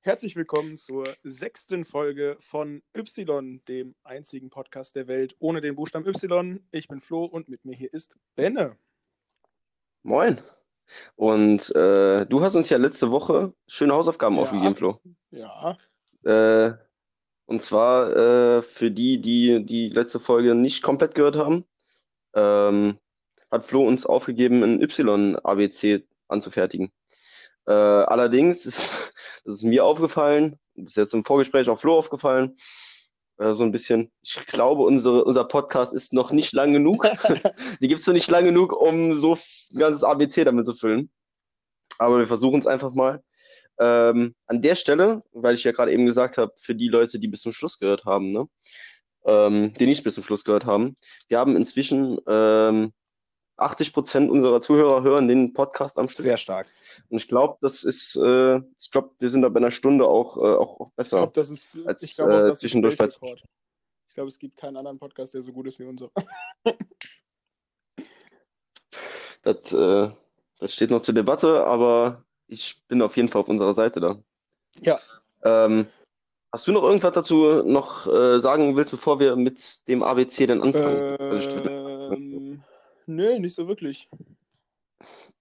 Herzlich willkommen zur sechsten Folge von Y, dem einzigen Podcast der Welt ohne den Buchstaben Y. Ich bin Flo und mit mir hier ist Benne. Moin. Und äh, du hast uns ja letzte Woche schöne Hausaufgaben Ja. aufgegeben, Flo. Ja, Äh, und zwar äh, für die, die die letzte Folge nicht komplett gehört haben, ähm, hat Flo uns aufgegeben, ein Y-ABC anzufertigen. Äh, allerdings ist, das ist mir aufgefallen, das ist jetzt im Vorgespräch auch Flo aufgefallen, äh, so ein bisschen. Ich glaube, unsere, unser Podcast ist noch nicht lang genug. Die gibt es noch nicht lang genug, um so ein ganzes ABC damit zu füllen. Aber wir versuchen es einfach mal. Ähm, an der Stelle, weil ich ja gerade eben gesagt habe, für die Leute, die bis zum Schluss gehört haben, ne? Ähm, die nicht bis zum Schluss gehört haben, wir haben inzwischen ähm, 80 Prozent unserer Zuhörer hören den Podcast am Stück. sehr stark. Und ich glaube, das ist, äh, ich glaube, wir sind da bei einer Stunde auch, äh, auch, auch Ich besser. glaube, das ist, Als, ich glaube auch, äh, das ist zwischendurch bei-. Ich glaube, es gibt keinen anderen Podcast, der so gut ist wie unser. Das, äh, das steht noch zur Debatte, aber ich bin auf jeden Fall auf unserer Seite da. Ja. Ähm, hast du noch irgendwas dazu noch äh, sagen willst, bevor wir mit dem ABC dann anfangen? Also Ähm, nö, nicht so wirklich.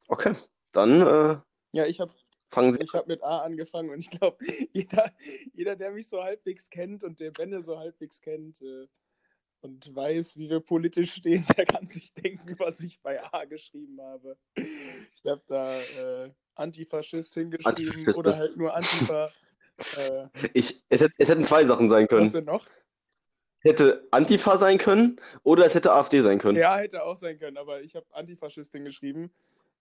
okay, dann äh, Ja, ich habe fangen Sie. Ich habe mit A angefangen und ich glaube, jeder, jeder, der mich so halbwegs kennt und der Benne so halbwegs kennt äh, und weiß, wie wir politisch stehen, der kann sich denken, was ich bei A geschrieben habe. Ich habe da äh, Antifaschist hingeschrieben Antifaschist, oder halt nur Antifa. äh, Ich, es, hätt- es hätten zwei Sachen sein was können. denn noch? Hätte Antifa sein können oder es hätte AfD sein können. Ja, hätte auch sein können, aber ich habe Antifaschist hingeschrieben.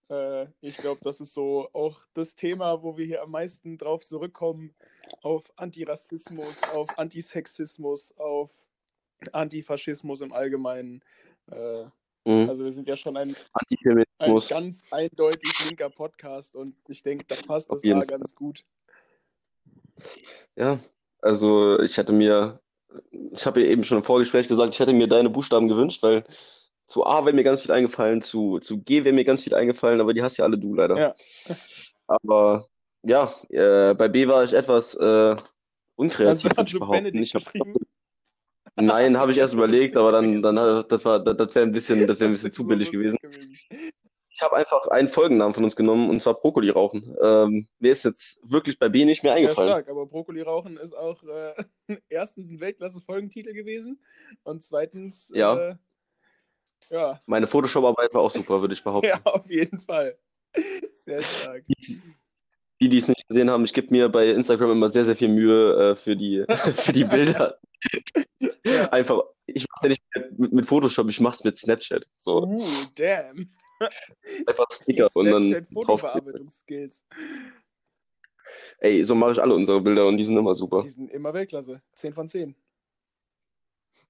Äh, ich glaube, das ist so auch das Thema, wo wir hier am meisten drauf zurückkommen, auf Antirassismus, auf Antisexismus, auf Antifaschismus im Allgemeinen. Äh, Mhm. also wir sind ja schon ein, ein ganz eindeutig linker Podcast und ich denke, da passt Auf das jeden A Fall. ganz gut. Ja, also ich hätte mir, ich habe ja eben schon im Vorgespräch gesagt, ich hätte mir deine Buchstaben gewünscht, weil zu A wäre mir ganz viel eingefallen, zu, zu G wäre mir ganz viel eingefallen, aber die hast ja alle du leider. Ja. Aber ja, äh, bei B war ich etwas äh, unkreativ, du würde ich also behaupten. Ich geschrieben? Nein, habe ich erst überlegt, aber dann, dann hat- das war, das, wäre ein bisschen, das wäre ein bisschen zu billig gewesen. Ich habe einfach einen Folgennamen von uns genommen und zwar Brokkoli rauchen. Ähm, mir ist jetzt wirklich bei B nicht mehr Ja, eingefallen. stark, aber Brokkoli rauchen ist auch äh, erstens ein Weltklasse-Folgentitel gewesen und zweitens, Ja. äh, ja, Meine Photoshop-Arbeit war auch super, würde ich behaupten. ja, auf jeden Fall. Sehr stark. Die, die es nicht gesehen haben, ich gebe mir bei Instagram immer sehr, sehr viel Mühe äh, für die, für die Bilder. Einfach, ich mache ja nicht mit, mit Photoshop, ich mache es mit Snapchat. So, Uh, damn. einfach Sticker und dann drauf. Snapchat-Fotobearbeitungsskills. Ey, so mache ich alle unsere Bilder und die sind immer super. Die sind immer Weltklasse. 10 von 10.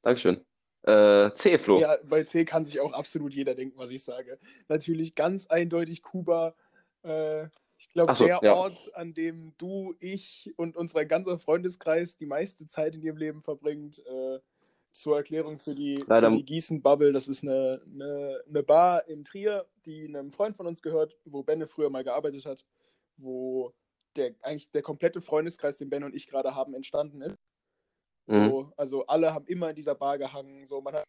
Dankeschön. Äh, C, Flo. Ja, bei C kann sich auch absolut jeder denken, was ich sage. Natürlich ganz eindeutig Kuba. Äh, ich glaube, so, der ja. Ort, an dem du, ich und unser ganzer Freundeskreis die meiste Zeit in ihrem Leben verbringt. Äh, zur Erklärung für die, Leider- für die Gießen-Bubble. Das ist eine, eine, eine Bar in Trier, die einem Freund von uns gehört, wo Benne früher mal gearbeitet hat, wo der, eigentlich der komplette Freundeskreis, den Ben und ich gerade haben, entstanden ist. Mhm. So, also alle haben immer in dieser Bar gehangen. So, man hat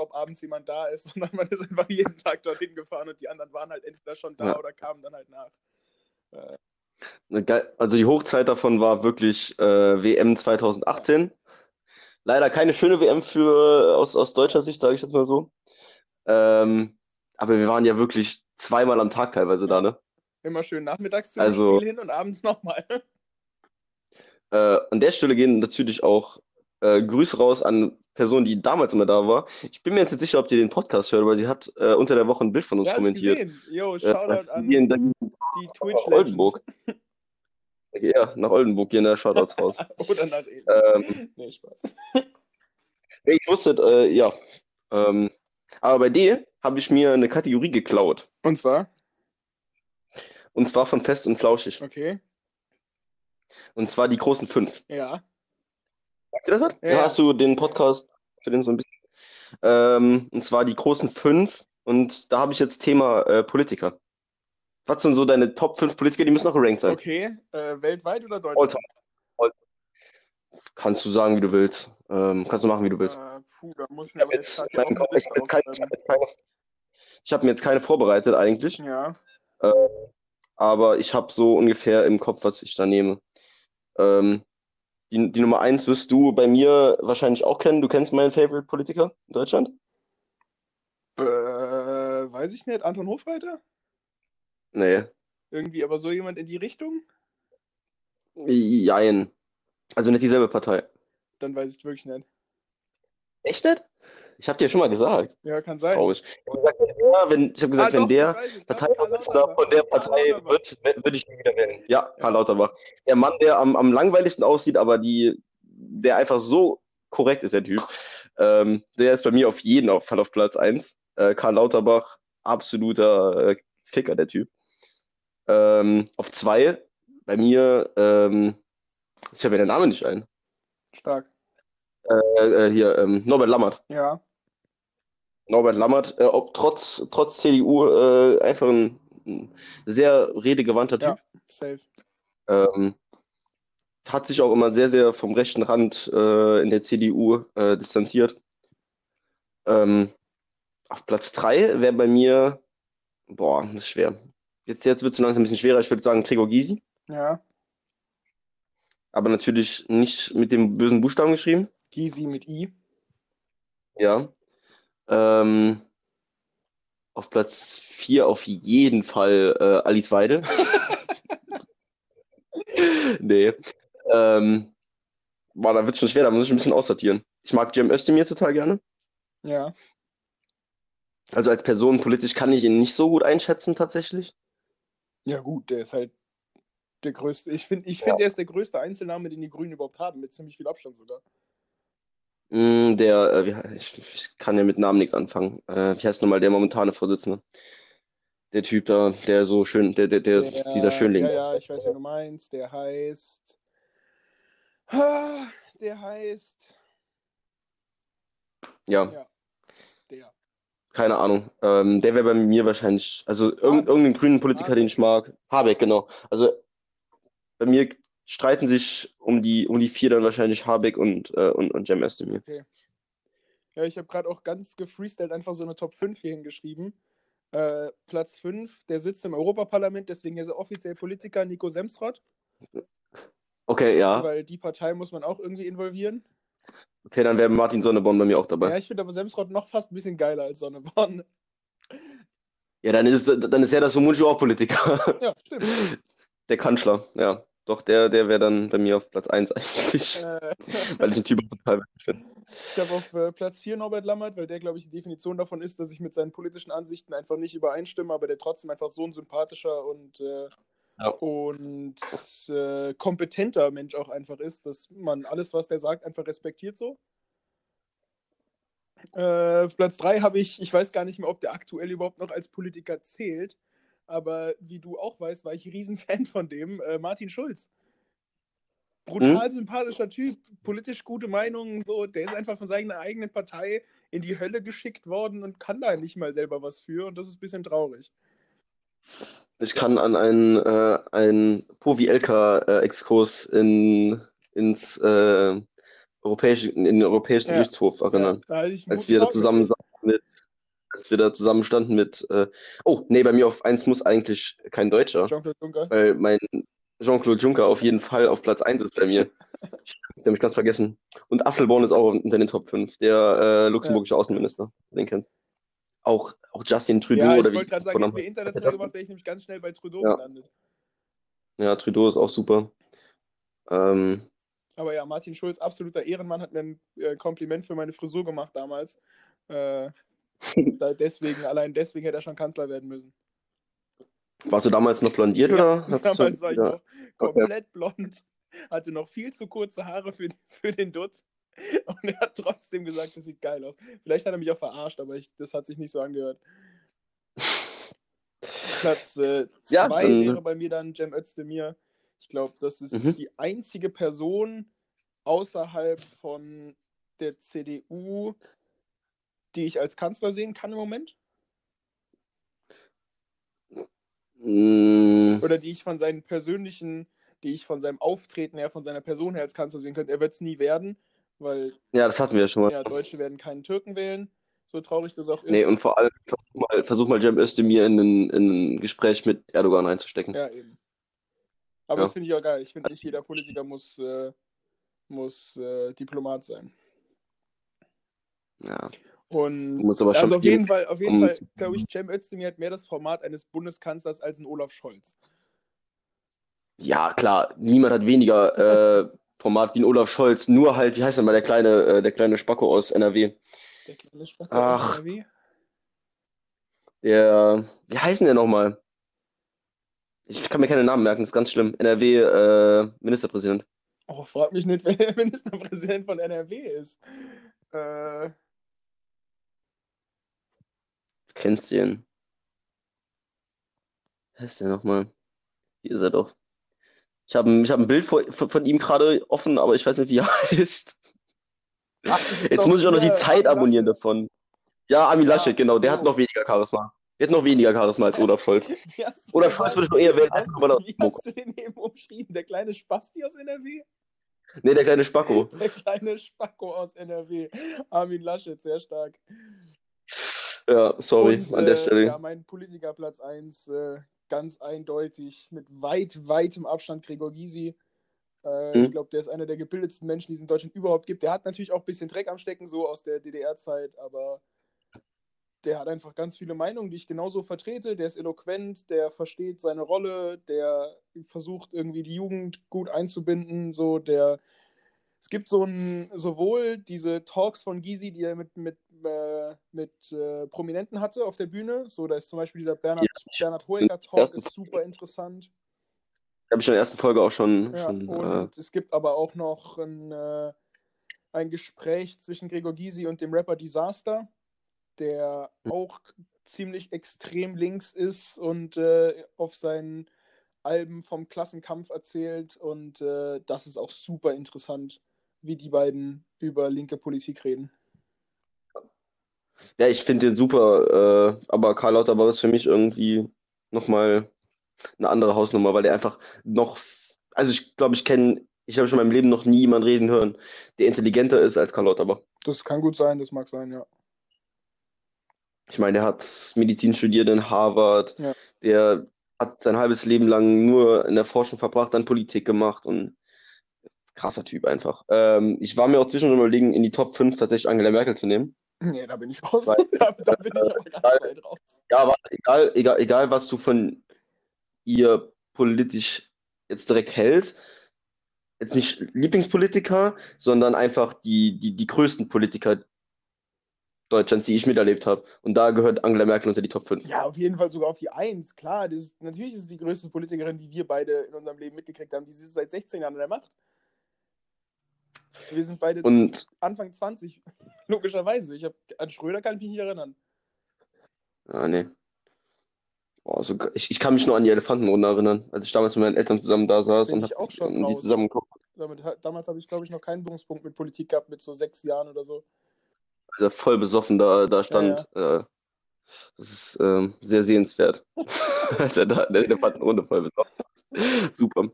ob abends jemand da ist, sondern man ist einfach jeden Tag dorthin gefahren und die anderen waren halt entweder schon da Ja. oder kamen dann halt nach. Geil- Also die Hochzeit davon war wirklich äh, WM 2018. Leider keine schöne WM für aus, aus deutscher Sicht, sage ich jetzt mal so. Ähm, aber wir waren ja wirklich zweimal am Tag teilweise da, ne? Immer schön nachmittags zu dem Also- Spiel hin und abends nochmal. Äh, an der Stelle gehen natürlich auch äh, Grüße raus an Personen, die damals immer da war. Ich bin mir jetzt nicht sicher, ob die den Podcast hört, weil sie hat äh, unter der Woche ein Bild von uns ich kommentiert. gesehen. Jo, Äh, Shoutout an hier in der, die Twitch Oldenburg. Ja, nach Oldenburg gehen da Shoutouts raus. Oder nach Ähm, Nee, Spaß. Nee, Ich wusste, äh, ja. Ähm, aber bei D habe ich mir eine Kategorie geklaut. Und zwar? Und zwar von Fest und Flauschig. Okay. Und zwar die großen fünf. Ja. Das was? Ja, hast du den Podcast für den so ein bisschen? Ähm, und zwar die großen fünf. Und da habe ich jetzt Thema äh, Politiker. Was sind so deine Top 5 Politiker? Die müssen auch gerankt sein. Okay, äh, weltweit oder All Deutschland? time. Kannst du sagen, wie du willst. Ähm, kannst du machen, wie du willst. Äh, puh, da muss ich mir habe jetzt, ich jetzt keine, ich jetzt keine, ich hab mir jetzt keine vorbereitet eigentlich, Ja, aber ich habe so ungefähr im Kopf, was ich da nehme. Ähm, die, die Nummer eins wirst du bei mir wahrscheinlich auch kennen. Du kennst meinen Favorite Politiker in Deutschland? äh, weiß ich nicht. Anton Hofreiter? Nee. Irgendwie aber so jemand in die Richtung? Jein. Also nicht dieselbe Partei. Dann weiß ich wirklich nicht. Echt nicht? Ich habe dir schon mal gesagt. Ja, kann sein. traurig. Ich habe gesagt, wenn ich hab gesagt, Ah, wenn doch, der Parteivorsitzender von der. Partei wird, würde ich ihn wieder wählen. Ja, Karl Lauterbach. Der Mann, der am, am langweiligsten aussieht, aber die, der einfach so korrekt ist, der Typ. Ähm, der ist bei mir auf jeden Fall auf Platz 1. Äh, Karl Lauterbach, absoluter äh, Ficker, der Typ. Ähm, auf zwei, bei mir, ähm, ich habe mir der Name nicht ein. Stark. Äh, äh, hier, ähm, Norbert Lammert. Ja, Norbert Lammert, äh, ob trotz, trotz CDU, äh, einfach ein, ein sehr redegewandter Typ. Ja. safe. Ähm, hat sich auch immer sehr, sehr vom rechten Rand äh, in der CDU äh, distanziert. Ähm, auf Platz 3 wäre bei mir, boah, das ist schwer. Jetzt, jetzt wird es langsam ein bisschen schwerer. Ich würde sagen Gregor Gysi, Ja, aber natürlich nicht mit dem bösen Buchstaben geschrieben. Gysi mit I. Ja. Ähm, auf Platz 4 auf jeden Fall äh, Alice Weidel. Nee. Ähm, boah, da wird es schon schwer, da muss ich ein bisschen aussortieren. Ich mag Cem Özdemir total gerne. Ja, Also als Person politisch kann ich ihn nicht so gut einschätzen tatsächlich. ja gut, der ist halt der größte. Ich finde, ich find, er ist der größte Einzelname, den die Grünen überhaupt haben, mit ziemlich viel Abstand sogar. Mm, der, äh, ich, ich kann ja mit Namen nichts anfangen. Äh, wie heißt nochmal der momentane Vorsitzende? Der Typ da, der so schön, der, der, der, Der, dieser Schönling. Ja, ja, ich weiß, wen du meinst. Der heißt. Ah, Der heißt. Ja, Ja, der. keine Ahnung. Ähm, der wäre bei mir wahrscheinlich, also Habeck. irgendeinen grünen Politiker, den ich mag. Habeck, genau. Also bei mir streiten sich um die, um die vier dann wahrscheinlich Habeck und, äh, und, und Cem Özdemir. Ja, ich habe gerade auch ganz gefreestylt einfach so eine Top 5 hier hingeschrieben. Äh, Platz 5, der sitzt im Europaparlament, deswegen ist er offiziell Politiker, Nico Semsrott, Okay, ja. weil die Partei muss man auch irgendwie involvieren. Okay, dann wäre Martin Sonneborn bei mir auch Ja, dabei. ich finde aber Semsrott noch fast ein bisschen geiler als Sonneborn. Ja, dann ist, dann ist er das Sumunchu auch Politiker. Ja, stimmt. Der Kanzler, ja. Doch, der, der wäre dann bei mir auf Platz 1 eigentlich, Äh, weil ich den Typ total witzig finde. ich habe auf äh, Platz 4 Norbert Lammert, weil der, glaube ich, die Definition davon ist, dass ich mit seinen politischen Ansichten einfach nicht übereinstimme, aber der trotzdem einfach so ein sympathischer und, äh, Ja. und äh, kompetenter Mensch auch einfach ist, dass man alles, was der sagt, einfach respektiert so. Äh, auf Platz 3 habe ich, ich weiß gar nicht mehr, ob der aktuell überhaupt noch als Politiker zählt, aber wie du auch weißt, war ich Riesenfan von dem, äh, Martin Schulz. Brutal sympathischer Typ, politisch gute Meinungen, so, der ist einfach von seiner eigenen Partei in die Hölle geschickt worden und kann da nicht mal selber was für und das ist ein bisschen traurig. Ich kann an einen, äh, einen Povi-Elka-Exkurs in, ins äh, europäische, in den Europäischen Ja. Gerichtshof erinnern. Ja, als wir da zusammen saßen mit, als wir da zusammen standen mit, äh, oh, nee, bei mir auf eins muss eigentlich kein Deutscher, Jean-Claude Juncker. weil mein Jean-Claude Juncker auf jeden Fall auf Platz 1 ist bei mir. Ich hab's nämlich ganz vergessen. Und Asselborn ist auch unter den Top 5, der äh, luxemburgische Außenminister, den kennt. Auch, auch Justin Trudeau Ja, ich oder wie wollte gerade sagen, hätten wir international gemacht, wäre ich nämlich ganz schnell bei Trudeau Ja. gelandet. Ja, Trudeau ist auch super. Ähm, Aber ja, Martin Schulz, absoluter Ehrenmann, hat mir ein äh, Kompliment für meine Frisur gemacht damals. Äh, deswegen, allein deswegen hätte er schon Kanzler werden müssen. warst du damals noch blondiert Ja, oder? hast du- Damals war ich ja. noch komplett blond, hatte noch viel zu kurze Haare für, für den Dutt. Und er hat trotzdem gesagt, das sieht geil aus. Vielleicht hat er mich auch verarscht, aber ich, das hat sich nicht so angehört. Platz 2 äh, Ja, wäre bei mir dann Cem Özdemir. Ich glaube, das ist Mhm. die einzige Person außerhalb von der CDU, die ich als Kanzler sehen kann im Moment? Mm, Oder die ich von seinen persönlichen, die ich von seinem Auftreten her, von seiner Person her als Kanzler sehen könnte? Er wird es nie werden, weil ja, das hatten wir ja schon mal. ja, Deutsche werden keinen Türken wählen, so traurig das auch ist. Nee, und vor allem versuch mal, versuch mal Cem Özdemir in ein, in ein Gespräch mit Erdogan reinzustecken. Ja, eben. Aber Ja. das finde ich auch geil. Ich finde nicht jeder Politiker muss, äh, muss äh, Diplomat sein. Ja, Und du musst aber schon also auf jeden Fall, auf jeden um- Fall, glaube ich, Cem Özdemir hat mehr das Format eines Bundeskanzlers als ein Olaf Scholz. Ja, klar, niemand hat weniger äh, Format wie ein Olaf Scholz, nur halt, wie heißt denn mal der kleine, äh, der kleine Spacko aus NRW? Der kleine Spacko Ach. aus NRW. Der, wie heißen der nochmal? Ich kann mir keine Namen merken, das ist ganz schlimm. NRW, äh, Ministerpräsident. Oh, frag mich nicht, wer der Ministerpräsident von NRW ist. Äh, Du kennst den. Wer ist der nochmal? Hier ist er doch. Ich habe ich hab ein Bild von von ihm gerade offen, aber ich weiß nicht, wie er heißt. ach, Jetzt muss ich auch noch die Zeit abonnieren davon. Ja, Armin Ja, Laschet, genau, der so. hat noch weniger Charisma. Der hat noch weniger Charisma als Olaf Scholz. Du Olaf Scholz würde ich noch eher wählen, hast, Wie hast du den eben umschrieben? Der kleine Spasti aus NRW? Nee, der kleine Spacko. Der kleine Spacko aus NRW. Armin Laschet, sehr stark. Ja, sorry, Und, an der äh, Stelle. Ja, mein Politikerplatz 1, äh, ganz eindeutig, mit weit, weitem Abstand Gregor Gysi. Äh, Hm. Ich glaube, der ist einer der gebildetsten Menschen, die es in Deutschland überhaupt gibt. Der hat natürlich auch ein bisschen Dreck am Stecken, so aus der DDR-Zeit, aber der hat einfach ganz viele Meinungen, die ich genauso vertrete. Der ist eloquent, der versteht seine Rolle, der versucht irgendwie die Jugend gut einzubinden. So, der es gibt so ein, sowohl diese Talks von Gysi, die er mit, mit, äh, mit äh, Prominenten hatte auf der Bühne. So, da ist zum Beispiel dieser Bernhard, Bernhard Hoeker Talk, ersten ist super interessant. Habe ich in der ersten Folge auch schon, Ja, schon äh, und es gibt aber auch noch ein, äh, ein Gespräch zwischen Gregor Gysi und dem Rapper Disaster, der Hm. auch ziemlich extrem links ist und äh, auf seinen Alben vom Klassenkampf erzählt. Und äh, das ist auch super interessant, wie die beiden über linke Politik reden. ja, ich finde den super, äh, aber Karl Lauterbach ist für mich irgendwie nochmal eine andere Hausnummer, weil der einfach noch, also ich glaube, ich kenne, ich habe schon in meinem Leben noch nie jemanden reden hören, der intelligenter ist als Karl Lauterbach. Das kann gut sein, das mag sein, ja. Ich meine, der hat Medizin studiert in Harvard, Ja. der hat sein halbes Leben lang nur in der Forschung verbracht, dann Politik gemacht und krasser Typ einfach. Ähm, ich war mir auch zwischendurch überlegen, in die Top 5 tatsächlich Angela Merkel zu nehmen. Nee, da bin ich raus. Weil- da, da bin ich aber ganz Weil- weit raus. Ja, aber egal, egal, egal, was du von ihr politisch jetzt direkt hältst, jetzt nicht Lieblingspolitiker, sondern einfach die, die, die größten Politiker Deutschlands, die ich miterlebt habe. Und da gehört Angela Merkel unter die Top 5. Ja, auf jeden Fall sogar auf die Eins. Klar, das ist, natürlich ist es die größte Politikerin, die wir beide in unserem Leben mitgekriegt haben. Die ist seit 16 Jahren an der Macht. Wir sind beide Und Anfang 20, logischerweise. Ich hab, an Schröder kann ich mich nicht erinnern. Ah, nee. Oh, so, ge- ich, ich kann mich nur an die Elefantenrunde erinnern, als ich damals mit meinen Eltern zusammen da saß Bin und ich hab auch schon die zusammen geguckt. Damit, damals habe ich, glaube ich, noch keinen Berührungspunkt mit Politik gehabt, mit so sechs Jahren oder so. als er voll besoffen da, da stand. Äh, das ist ähm, sehr sehenswert. Er da in der Elefantenrunde voll besoffen. Super.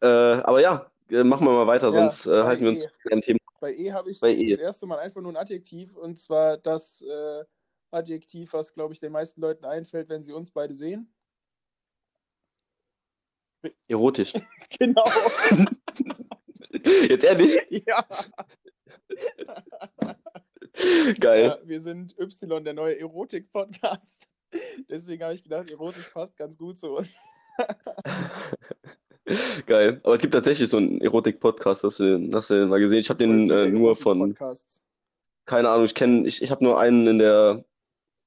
Äh, aber ja, machen wir mal weiter, Ja, sonst äh, halten wir E. uns zu einem Thema. Bei E habe ich Bei E. das erste Mal einfach nur ein Adjektiv und zwar das äh, Adjektiv, was, glaube ich, den meisten Leuten einfällt, wenn sie uns beide sehen. Erotisch. Genau. Jetzt ehrlich? ja. Geil. ja. Wir sind Y, der neue Erotik-Podcast. Deswegen habe ich gedacht, erotisch passt ganz gut zu uns. Geil. Aber es gibt tatsächlich so einen Erotik-Podcast, hast du, hast du mal gesehen? Ich habe den äh, nur von, Erotik-Podcasts. keine Ahnung, ich kenne, ich, ich habe nur einen in der,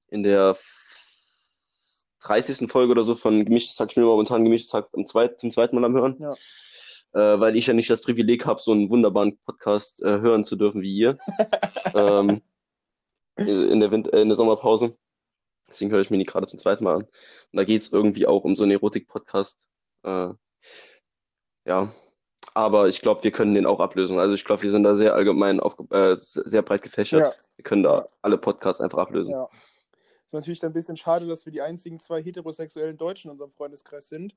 in der 30. Folge oder so von Gemischtes Hack. Ich bin momentan Gemischtes Hack zum zweiten, zum zweiten Mal am Hören. Ja. Äh, weil ich ja nicht das Privileg habe, so einen wunderbaren Podcast äh, hören zu dürfen wie ihr. ähm, in der, Winter, äh, in der Sommerpause. Deswegen höre ich mir die gerade zum zweiten Mal an. Und da geht es irgendwie auch um so einen Erotik-Podcast. Äh, ja, Aber ich glaube, wir können den auch ablösen. Also ich glaube, wir sind da sehr allgemein aufge äh, sehr breit gefächert. Ja. Wir können da alle Podcasts einfach ablösen. Ja. Ist natürlich dann ein bisschen schade, dass wir die einzigen zwei heterosexuellen Deutschen in unserem Freundeskreis sind.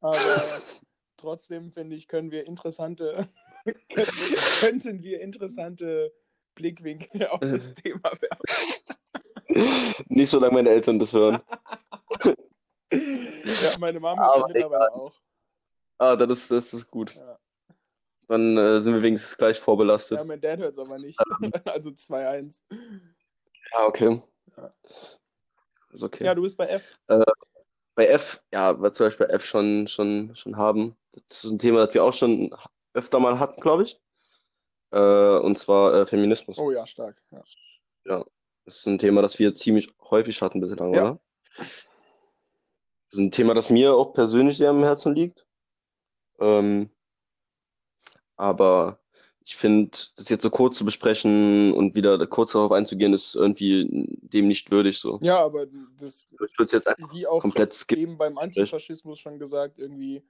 Aber trotzdem, finde ich, können wir interessante, könnten wir interessante Blickwinkel auf das Thema werfen. Nicht solange meine Eltern das hören. Ja, meine Mama ist ja mittlerweile auch. Ah, das ist, das ist gut. Ja. Dann äh, sind wir wenigstens gleich vorbelastet. Ja, mein Dad hört es aber nicht. Also 2-1. Ja, okay. Ja. Ist okay. Ja, du bist bei F. Bei F, ja, was soll ich bei F schon, schon, schon haben? Das ist ein Thema, das wir auch schon öfter mal hatten, glaube ich. Äh, und zwar äh, Feminismus. Oh ja, stark. Ja. Das ist ein Thema, das wir ziemlich häufig hatten bislang, Ja. oder? Das ist ein Thema, das mir auch persönlich sehr am Herzen liegt. Ähm, aber ich finde, das jetzt so kurz zu besprechen und wieder kurz darauf einzugehen, ist irgendwie dem nicht würdig so. ja, aber das, Ich würde jetzt einfach wie auch komplett skippen. eben beim Antifaschismus schon gesagt, irgendwie,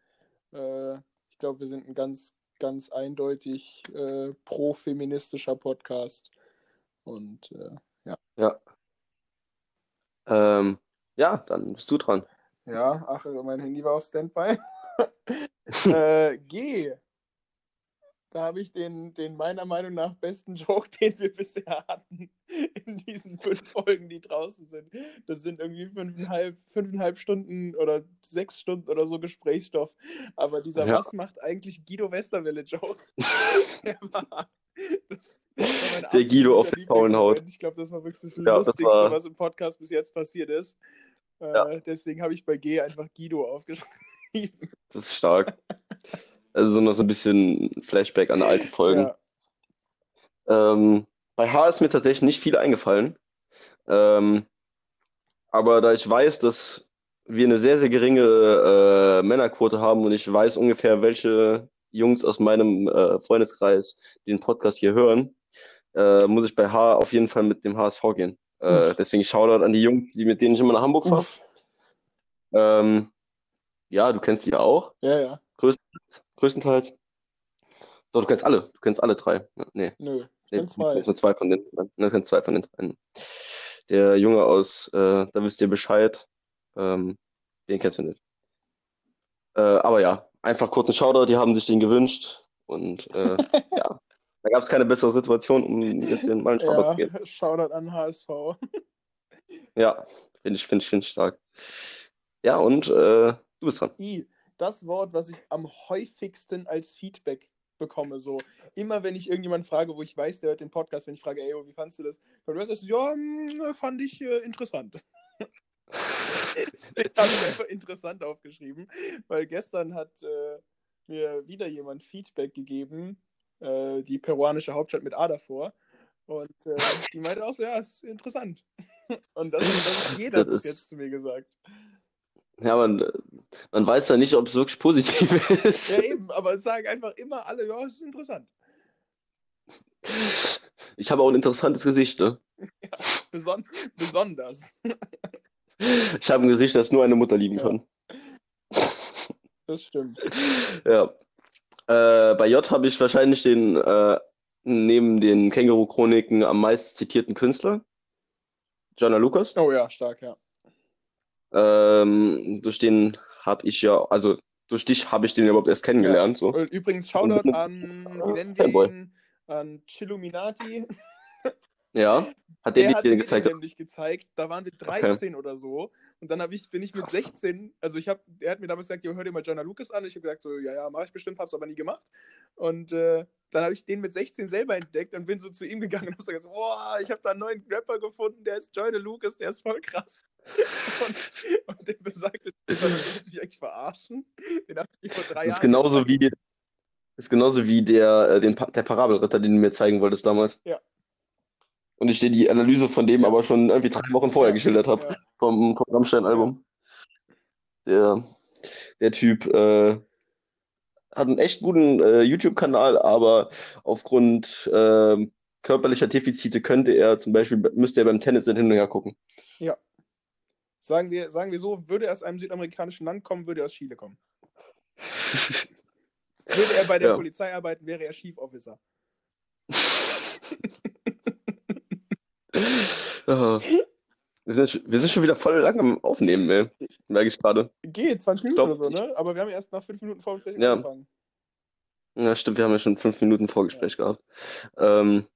äh, ich glaube, wir sind ein ganz, ganz eindeutig äh, pro-feministischer Podcast. Und äh, Ja. Ähm, ja, dann bist du dran. ja, ach, mein Handy war auf Standby. äh, G. Da habe ich den, den meiner Meinung nach besten Joke, den wir bisher hatten, in diesen fünf Folgen, die draußen sind. Das sind irgendwie fünfeinhalb, fünfeinhalb Stunden oder sechs Stunden oder so Gesprächsstoff. Aber dieser Ja. Was macht eigentlich Guido Westerwelle-Joke? Der war. Das, das war Der Guido auf die Paulenhaut. Lieblingsmoment. Ich glaube, das war wirklich das Ja, das Lustigste, war- was im Podcast bis jetzt passiert ist. Äh, Ja. Deswegen habe ich bei G einfach Guido aufgeschrieben. Das ist stark. Also so noch so ein bisschen Flashback an alte Folgen. Ja, Ähm, bei H ist mir tatsächlich nicht viel eingefallen. Ähm, aber da ich weiß, dass wir eine sehr, sehr geringe äh, Männerquote haben und ich weiß ungefähr, welche Jungs aus meinem äh, Freundeskreis den Podcast hier hören, äh, muss ich bei H auf jeden Fall mit dem HSV gehen. Äh, deswegen Shoutout an die Jungs, die, mit denen ich immer nach Hamburg fahre. Ähm, ja, du kennst die ja auch, ja, ja. größtenteils. Doch, du kennst alle. Du kennst alle drei. Nee. Nö. Nee, kenn du zwei. kennst nur zwei von den, ne, du kennst zwei von den dreien. Der Junge aus, äh, da wisst ihr Bescheid, ähm, den kennst du nicht. Äh, aber ja, einfach kurz ein Shoutout, die haben sich den gewünscht und äh, ja, da gab es keine bessere Situation, um jetzt den mal einen Shoutout zu geben. Ja, Shoutout an HSV. Ja, finde ich, finde ich, finde ich stark. Ja, und äh, du bist dran. I. Das Wort, was ich am häufigsten als Feedback bekomme. So, immer wenn ich irgendjemanden frage, wo ich weiß, der hört den Podcast, wenn ich frage, ey, wie fandst du das? Dann hört das, ja, hm, fand ich äh, interessant. Deswegen habe ich einfach interessant aufgeschrieben, weil gestern hat äh, mir wieder jemand Feedback gegeben, äh, die peruanische Hauptstadt mit A davor. Und äh, die meinte auch so, ja, ist interessant. Und das, das ist jeder Das ist- jetzt zu mir gesagt. Ja, man, man weiß ja nicht, ob es wirklich positiv ist. Ja, eben, aber es sagen einfach immer alle, ja, es ist interessant. Ich habe auch ein interessantes Gesicht, ne? Beson besonders. Ich habe ein Gesicht, das nur eine Mutter lieben Ja. kann. Das stimmt. Ja. Äh, bei J habe ich wahrscheinlich den, äh, neben den Känguru-Chroniken am meist zitierten Künstler, Jonah Lucas. Oh ja, stark, ja. Ähm, durch den habe ich ja, also durch dich habe ich den überhaupt erst kennengelernt. So. Übrigens, Shoutout an, wie nennen wir ihn? An Chilluminati. Ja, hat der dir hat gezeigt? den nämlich gezeigt. Da waren wir 13 oder so. Und dann ich, bin ich mit 16, also ich habe, er hat mir damals gesagt, hör dir mal Jonah Lucas an. Ich habe gesagt, so, ja, ja, mache ich bestimmt, hab's aber nie gemacht. Und äh, dann habe ich den mit 16 selber entdeckt und bin so zu ihm gegangen und habe so gesagt, boah, ich habe da einen neuen Rapper gefunden, der ist Jonah Lucas, der ist voll krass. Und, und der besagte, willst du mich eigentlich verarschen? Den habe ich vor drei Das ist Jahren genauso gezeigt. wie, ist genauso wie der, äh, den, der Parabelritter, den du mir zeigen wolltest damals. Ja. Und ich dir die Analyse von dem Ja. aber schon irgendwie drei Wochen vorher Ja, geschildert habe. ja. vom, vom Rammstein-Album. Der, der Typ äh, hat einen echt guten äh, YouTube-Kanal, aber aufgrund ähm, körperlicher Defizite könnte er zum Beispiel, müsste er beim Tennis hin und her gucken. Sagen wir, sagen wir so, würde er aus einem südamerikanischen Land kommen, würde er aus Chile kommen. Würde er bei der Ja. Polizei arbeiten, wäre er Chief Officer. Wir sind, wir sind schon wieder voll lang am Aufnehmen, ey. Merke ich gerade. Geht, 20 Minuten glaub, oder so, ne? Aber wir haben erst nach 5 Minuten Vorbesprechung Ja. angefangen. Ja, stimmt, wir haben ja schon fünf Minuten Vorgespräch gehabt. Ähm,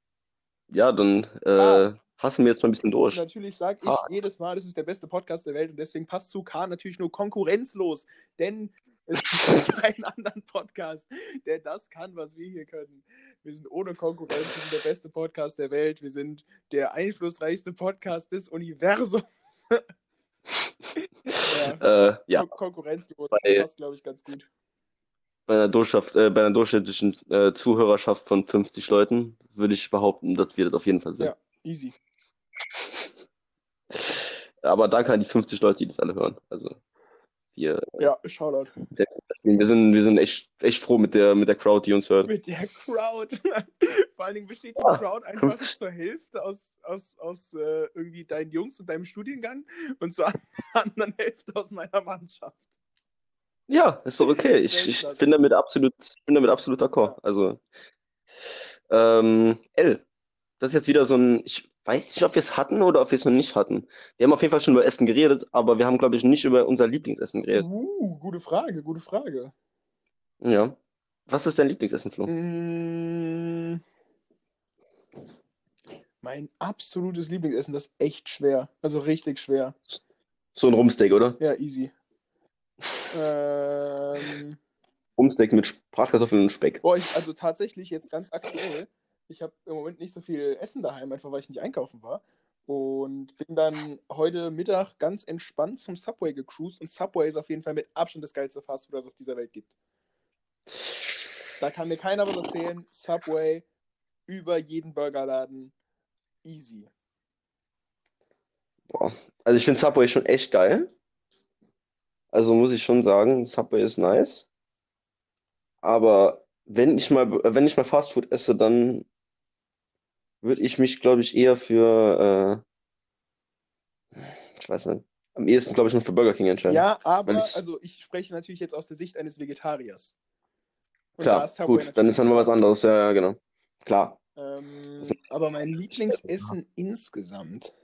ja, dann äh, Ah. hassen wir jetzt mal ein bisschen durch. Natürlich sage ich Ah. jedes Mal, das ist der beste Podcast der Welt und deswegen passt zu K natürlich nur konkurrenzlos, denn es gibt keinen anderen Podcast, der das kann, was wir hier können. Wir sind ohne Konkurrenz, wir sind der beste Podcast der Welt, wir sind der einflussreichste Podcast des Universums. ja, Äh, ja, Kon konkurrenzlos, Bei- passt glaube ich ganz gut. bei einer, Durchschaft, äh, bei einer durchschnittlichen äh, Zuhörerschaft von 50 Leuten würde ich behaupten, dass wir das auf jeden Fall sind. Ja. Easy. Aber danke an die 50 Leute, die das alle hören. Also wir, Ja, Shoutout. wir sind, wir sind echt, echt froh mit der, mit der Crowd, die uns hört. Mit der Crowd. Vor allen Dingen besteht die Ja, Crowd einfach 50. zur Hälfte aus, aus, aus äh, irgendwie deinen Jungs und deinem Studiengang und zur anderen Hälfte aus meiner Mannschaft. Ja, ist doch okay. Ich, ich bin damit absolut, bin damit absolut d'accord. Also, ähm, L. Das ist jetzt wieder so ein, ich weiß nicht, ob wir es hatten oder ob wir es noch nicht hatten. Wir haben auf jeden Fall schon über Essen geredet, aber wir haben, glaube ich, nicht über unser Lieblingsessen geredet. Uh, gute Frage, gute Frage. Ja. Was ist dein Lieblingsessen, Flo? Mm, mein absolutes Lieblingsessen, das ist echt schwer. Also richtig schwer. So ein Rumsteak, oder? Ja, easy. Ähm, Rumsteak mit Bratkartoffeln und Speck. Boah, ich, also tatsächlich jetzt ganz aktuell, ich habe im Moment nicht so viel Essen daheim, einfach weil ich nicht einkaufen war. Und bin dann heute Mittag ganz entspannt zum Subway gecruised. Und Subway ist auf jeden Fall mit Abstand das geilste Fastfood, das es auf dieser Welt gibt. Da kann mir keiner was erzählen. Subway über jeden Burgerladen. Easy. Boah. Also ich finde Subway schon echt geil. Also muss ich schon sagen, Subway ist nice. Aber wenn ich mal, wenn ich mal Fastfood esse, dann würde ich mich, glaube ich, eher für, äh, ich weiß nicht, am ehesten, glaube ich, noch für Burger King entscheiden. Ja, aber, also ich spreche natürlich jetzt aus der Sicht eines Vegetariers. Und Klar, da gut, dann ist dann mal was anderes, ja, ja, genau. Klar. Ähm, aber mein Lieblingsessen insgesamt.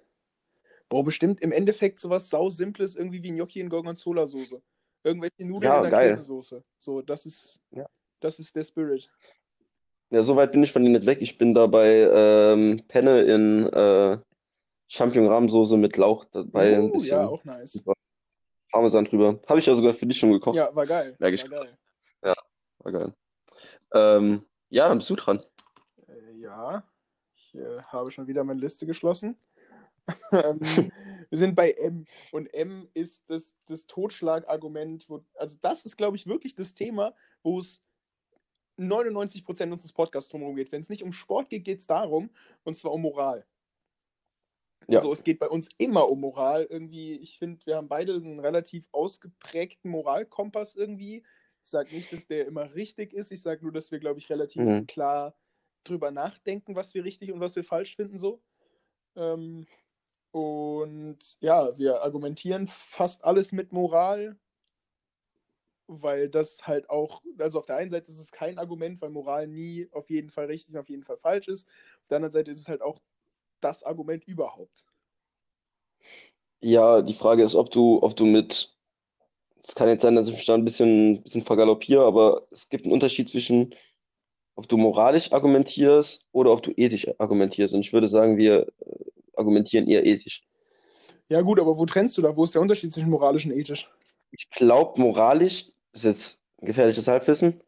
Boah, bestimmt im Endeffekt sowas sau Simples, irgendwie wie Gnocchi in Gorgonzola-Soße. Irgendwelche Nudeln Ja, in der geil. Käsesoße. So, das ist, Ja. das ist der Spirit. Ja, so weit bin ich von dir nicht weg. Ich bin da bei ähm, Penne in äh, Champignon-Rahmsoße mit Lauch dabei, ein Uh, bisschen ja, auch nice. Parmesan drüber. Habe ich ja sogar für dich schon gekocht. Ja, war geil. Merk ich war geil. War geil. Ähm, ja, dann bist du dran. Äh, ja, ich äh, habe schon wieder meine Liste geschlossen. ähm, wir sind bei M und M ist das, das Totschlagargument. Wo, also das ist, glaube ich, wirklich das Thema, wo es 99% unseres Podcasts drumherum geht. Wenn es nicht um Sport geht, geht es darum, und zwar um Moral. Ja. Also es geht bei uns immer um Moral. Irgendwie, ich finde, wir haben beide einen relativ ausgeprägten Moralkompass irgendwie. Ich sage nicht, dass der immer richtig ist. Ich sage nur, dass wir, glaube ich, relativ Mhm. klar drüber nachdenken, was wir richtig und was wir falsch finden so. Ähm, und ja, wir argumentieren fast alles mit Moral, weil das halt auch, also auf der einen Seite ist es kein Argument, weil Moral nie auf jeden Fall richtig und auf jeden Fall falsch ist. Auf der anderen Seite ist es halt auch das Argument überhaupt. Ja, die Frage ist, ob du, ob du mit, es kann jetzt sein, dass ich mich da ein bisschen, bisschen vergaloppiere, aber es gibt einen Unterschied zwischen, ob du moralisch argumentierst oder ob du ethisch argumentierst. Und ich würde sagen, wir äh, argumentieren eher ethisch. Ja, gut, aber wo trennst du da? Wo ist der Unterschied zwischen moralisch und ethisch? Ich glaube, moralisch, ist jetzt gefährliches Halbwissen,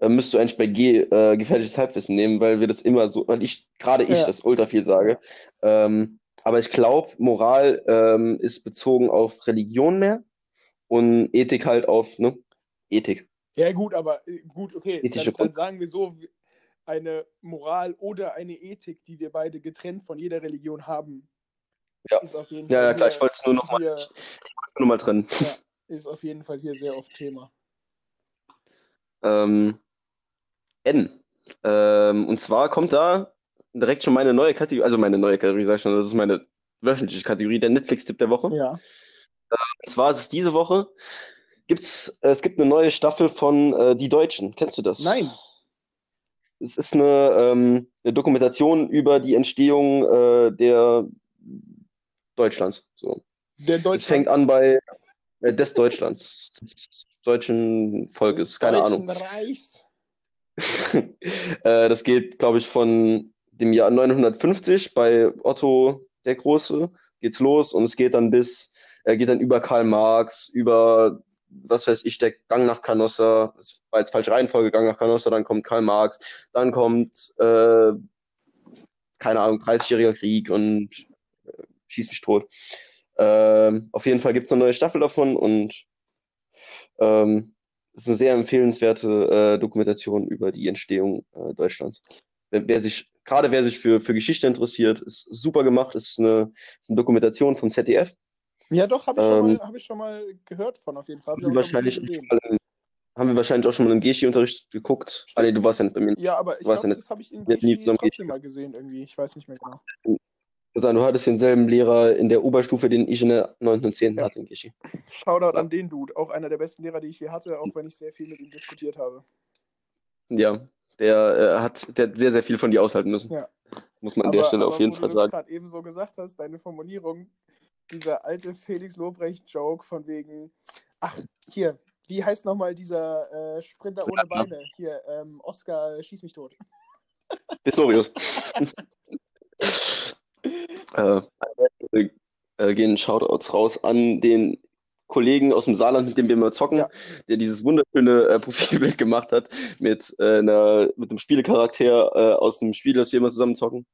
äh, müsstest du eigentlich bei G äh, gefährliches Halbwissen nehmen, weil wir das immer so, weil ich, gerade ich, Ja. das ultra viel sage. Ähm, aber ich glaube, Moral ähm, ist bezogen auf Religion mehr und Ethik halt auf, ne? Ethik. Ja, gut, aber äh, gut, okay. Ethische Dann, dann sagen wir so, eine Moral oder eine Ethik, die wir beide getrennt von jeder Religion haben, Ja. ist auf jeden Ja, Fall ja, klar, ich wollte es nur noch mal, hier, nur mal trennen. ist auf jeden Fall hier sehr oft Thema. Ähm, N. Ähm, und zwar kommt da direkt schon meine neue Kategorie, also meine neue Kategorie, sag ich schon, das ist meine wöchentliche Kategorie, der Netflix-Tipp der Woche. Ja. Und zwar ist es diese Woche gibt's, äh, es gibt eine neue Staffel von äh, Die Deutschen. Kennst du das? Nein. Es ist eine, ähm, eine Dokumentation über die Entstehung äh, der Deutschlands. So. Der Es Deutschland. fängt an bei äh, des Deutschlands, deutschen Volkes, keine Ahnung. Äh, das geht, glaube ich, von dem Jahr 950 bei Otto der Große geht's los und es geht dann bis, äh, geht dann über Karl Marx, über, was weiß ich, der Gang nach Canossa, das war jetzt falsche Reihenfolge, Gang nach Canossa, dann kommt Karl Marx, dann kommt, äh, keine Ahnung, 30-jähriger Krieg und äh, schieß mich tot. Ähm, auf jeden Fall gibt's eine neue Staffel davon und ähm, ist eine sehr empfehlenswerte äh, Dokumentation über die Entstehung äh, Deutschlands. Wer, wer sich, gerade wer sich für, für Geschichte interessiert, ist super gemacht, ist eine, ist eine Dokumentation vom ZDF. Ja, doch, habe ich, schon Ähm, mal- hab ich schon mal gehört von auf jeden Fall. Hab wahrscheinlich, schon haben wir wahrscheinlich auch schon mal im Geschi-Unterricht geguckt. Ah, nee, du warst ja nicht bei mir. Ja, aber ich glaube, das habe ich in Geschi trotzdem mal gesehen irgendwie. Ich weiß nicht mehr genau. Also, du hattest denselben Lehrer in der Oberstufe, den ich in der 9. und 10. Ja. hatte in Geschi. Shoutout Ja. an den Dude, auch einer der besten Lehrer, die ich je hatte, auch wenn ich sehr viel mit ihm diskutiert habe. Ja, der, äh, hat, der hat sehr, sehr viel von dir aushalten müssen. Ja. Muss man an der aber, Stelle aber auf jeden Fall du das sagen. gerade eben so gesagt hast, deine Formulierung, dieser alte Felix Lobrecht-Joke von wegen, ach, hier, wie heißt nochmal dieser äh, Sprinter ohne Beine? Hier, ähm, Oscar, schieß mich tot. Pistorius. äh, äh, gehen Shoutouts raus an den Kollegen aus dem Saarland, mit dem wir mal zocken, Ja. der dieses wunderschöne äh, Profilbild gemacht hat mit, äh, einer, mit einem Spielecharakter äh, aus dem Spiel, das wir immer zusammen zocken.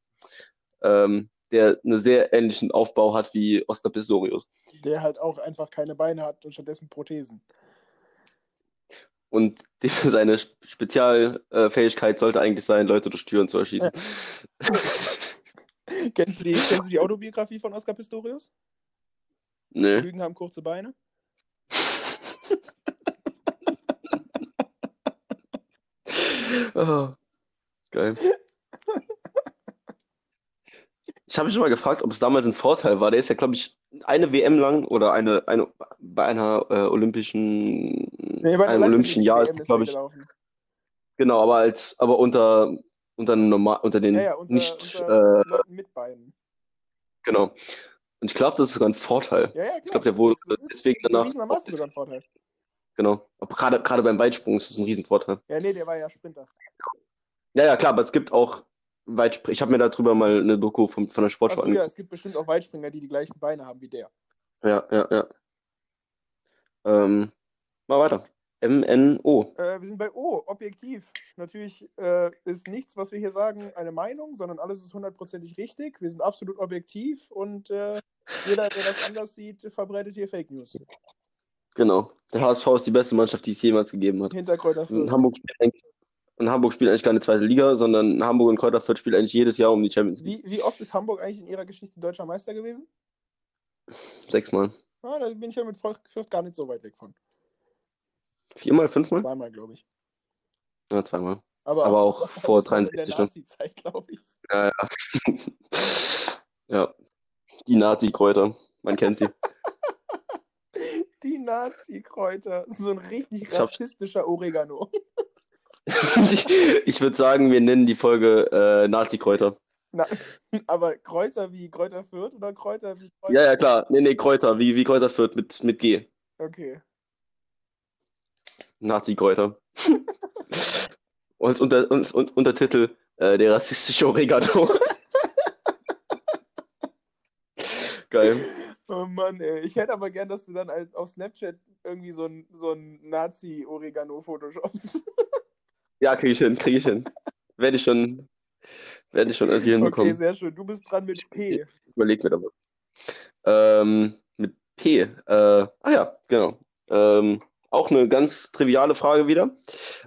Ähm, der einen sehr ähnlichen Aufbau hat wie Oscar Pistorius. Der halt auch einfach keine Beine hat und stattdessen Prothesen. Und die, seine Spezialfähigkeit sollte eigentlich sein, Leute durch Türen zu erschießen. kennst, du die, kennst du die Autobiografie von Oscar Pistorius? Nee. Lügen haben kurze Beine. Oh, geil. Ich habe mich schon mal gefragt, ob es damals ein Vorteil war. Der ist ja, glaube ich, eine WM lang oder eine, eine bei einer äh, olympischen, Nee, bei einem olympischen Jahr ist, WM glaube er ich, gelaufen. genau, aber als, aber unter, unter normal, unter den Ja, ja, unter, nicht, unter äh, mit Beinen. genau. Und ich glaube, das ist sogar ein Vorteil. Ja, ja, klar. Ich glaube, der wurde Das- ist deswegen danach, Riesenermaßen sogar ein Vorteil. genau. Gerade, gerade beim Weitsprung ist das ein Riesenvorteil. Ja, nee, der war ja Sprinter. Ja, ja, klar, aber es gibt auch Weitsprung. Ich habe mir darüber mal eine Doku von, von der Sportschau Achso, ja, angeguckt. es gibt bestimmt auch Weitspringer, die die gleichen Beine haben wie der. Ja, ja, ja. Ähm, mal weiter. MNO. Äh, wir sind bei O, objektiv. Natürlich äh, ist nichts, was wir hier sagen, eine Meinung, sondern alles ist hundertprozentig richtig. Wir sind absolut objektiv und äh, jeder, der das anders sieht, verbreitet hier Fake News. Genau. Der HSV ist die beste Mannschaft, die es jemals gegeben hat. Hinter Kräuter In Fürth. Hamburg spielt eigentlich, in Hamburg spielt eigentlich keine zweite Liga, sondern Hamburg und Kräuter Fürth spielen eigentlich jedes Jahr um die Champions League. Wie, wie oft ist Hamburg eigentlich in ihrer Geschichte deutscher Meister gewesen? Sechsmal. Ah, da bin ich ja mit Fürth gar nicht so weit weg von. Viermal, fünfmal? Zweimal, glaube ich. Ja, zweimal. Aber, Aber auch vor das war in der 63 schon. Nazi-Zeit, glaube ich. Ja, ja. ja. Die Nazi-Kräuter. Man kennt sie. Die Nazi-Kräuter. So ein richtig rassistischer Oregano. ich ich würde sagen, wir nennen die Folge äh, Nazi-Kräuter. Na, aber Kräuter wie Kräuter Fürth oder Kräuter wie Kräuter? Ja, ja, klar. Nee, nee, Kräuter, wie, wie Kräuter Fürth mit, mit G. Okay. Nazi-Kräuter. und als unter, und, und, Untertitel äh, der rassistische Oregano. Geil. Oh Mann, ey. Ich hätte aber gern, dass du dann halt auf Snapchat irgendwie so ein, so ein Nazi-Oregano photoshopst. Ja, kriege ich hin, kriege ich hin. Werde ich schon, werde ich schon irgendwie hinbekommen. Okay, sehr schön. Du bist dran mit P. Überleg mir da mal. Ähm, mit P. Äh, ah ja, genau. Ähm, auch eine ganz triviale Frage wieder.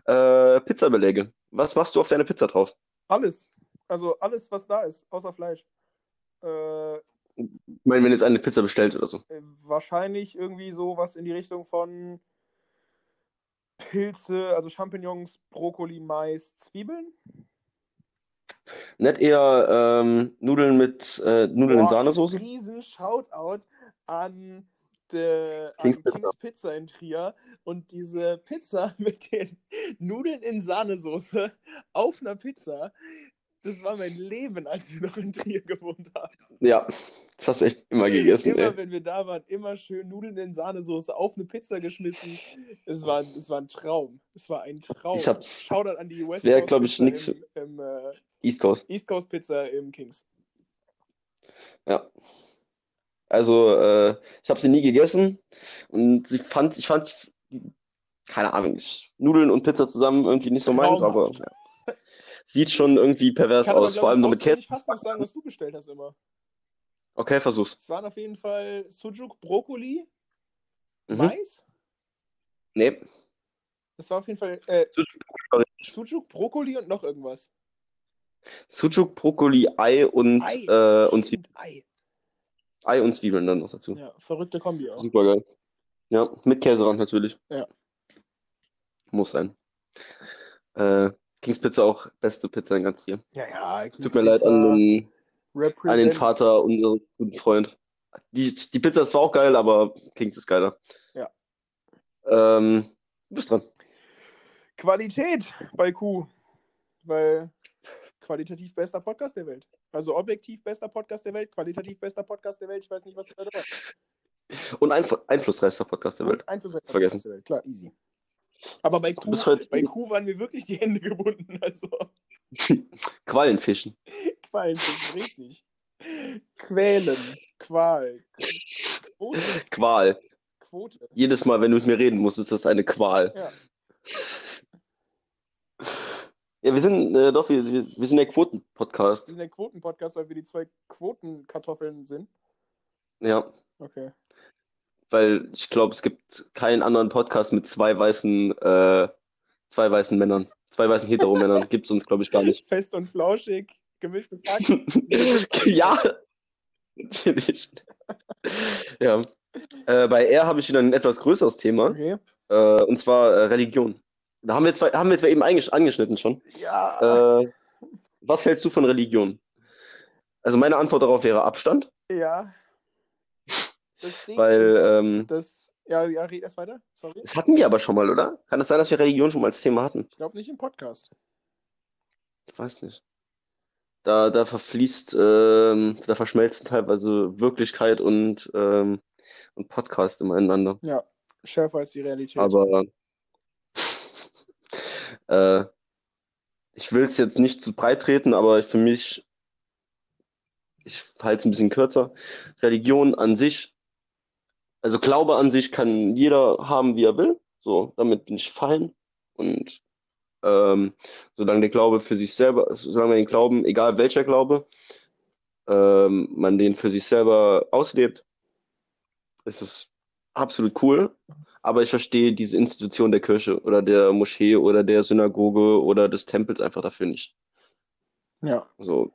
Äh, Pizzabeläge. Was machst du auf deine Pizza drauf? Alles. Also alles, was da ist, außer Fleisch. Äh, Ich meine, wenn jetzt eine Pizza bestellt oder so. äh, wahrscheinlich irgendwie so was in die Richtung von Pilze, also Champignons, Brokkoli, Mais, Zwiebeln. Nicht eher ähm, Nudeln mit äh, Nudeln in Boah, Sahnesoße? Riesen Shoutout an der, King's an Pizza. King's Pizza in Trier und diese Pizza mit den Nudeln in Sahnesoße auf einer Pizza, das war mein Leben, als wir noch in Trier gewohnt haben. Ja, das hast du echt immer gegessen, Immer, ey. wenn wir da waren, immer schön Nudeln in Sahnesoße auf eine Pizza geschmissen. Es war, es war ein Traum. Es war ein Traum. Ich hab's- Shoutout an die West wär, Coast glaub ich, nix im, im äh, East Coast. East Coast Pizza im Kings. Ja. Also, äh, ich habe sie nie gegessen und sie fand, ich fand, keine Ahnung, ich, Nudeln und Pizza zusammen irgendwie nicht so meins, aber ja. sieht schon irgendwie Ich pervers aber, aus, glaub vor allem ich, nur mit Käse. fast noch sagen, was du bestellt hast immer. Okay, versuch's. Es waren auf jeden Fall Sujuk, Brokkoli, Mhm. Mais. Nee, Es war auf jeden Fall äh, Sujuk, Sujuk, Brokkoli und noch irgendwas. Sucuk, Brokkoli, Ei und, Ei. äh, und Zwiebeln. Ei. Ei und Zwiebeln dann noch dazu. Ja, verrückte Kombi auch. Super geil. Ja, mit Käserand natürlich. Ja. Muss sein. Äh, King's Pizza auch beste Pizza in ganz hier. Ja, ja. Tut mir leid an den, an den. Vater, unseren guten Freund. Die, die Pizza ist zwar auch geil, aber King's ist geiler. Ja. Ähm, du bist dran. Qualität bei Q. Weil qualitativ bester Podcast der Welt. Also objektiv bester Podcast der Welt, qualitativ bester Podcast der Welt. Ich weiß nicht, was da dabei Und Einf einflussreichster Podcast der Welt. Einflussreichster Vergessen. Podcast der Welt. Klar, easy. Aber bei heute- bei Q waren mir wirklich die Hände gebunden. Also, Quallenfischen. Qualen sind richtig. Quälen. Qual. Quote. Qual. Quote. Jedes Mal, wenn du mit mir reden musst, ist das eine Qual. Ja. Ja, wir sind äh, doch, wir, wir wir sind der Wir Quoten-Podcast. sind der Quoten-Podcast, weil wir die zwei Quotenkartoffeln sind. Ja, Okay. weil ich glaube, es gibt keinen anderen Podcast mit zwei weißen, äh, zwei weißen Männern. Zwei weißen Heteromännern gibt es uns, glaube ich, gar nicht. Fest und flauschig, gemischtes Hack. Ja, natürlich. Ja. Äh, bei R habe ich wieder ein etwas größeres Thema, Okay. äh, und zwar äh, Religion. Da haben wir zwei, haben wir zwar eben angeschnitten schon. Ja. Äh, was hältst du von Religion? Also meine Antwort darauf wäre Abstand, Ja. Das Ding weil ist, ähm, das. Ja, ja, red erst weiter. Sorry. das hatten wir aber schon mal, oder? Kann es sein, dass wir Religion schon mal als Thema hatten? Ich glaube nicht im Podcast. Ich weiß nicht. Da, da verfließt, ähm, da verschmelzen teilweise Wirklichkeit und, ähm, und Podcast immer ineinander. Ja. Schärfer als die Realität. Aber äh, ich will es jetzt nicht zu breit treten, aber für mich, ich halte es ein bisschen kürzer. Religion an sich, also Glaube an sich kann jeder haben, wie er will. So, damit bin ich fein. Und ähm, solange der Glaube für sich selber, solange man den Glauben, egal welcher Glaube, ähm, man den für sich selber auslebt, ist es absolut cool. Aber ich verstehe diese Institution der Kirche oder der Moschee oder der Synagoge oder des Tempels einfach dafür nicht. ja. Also,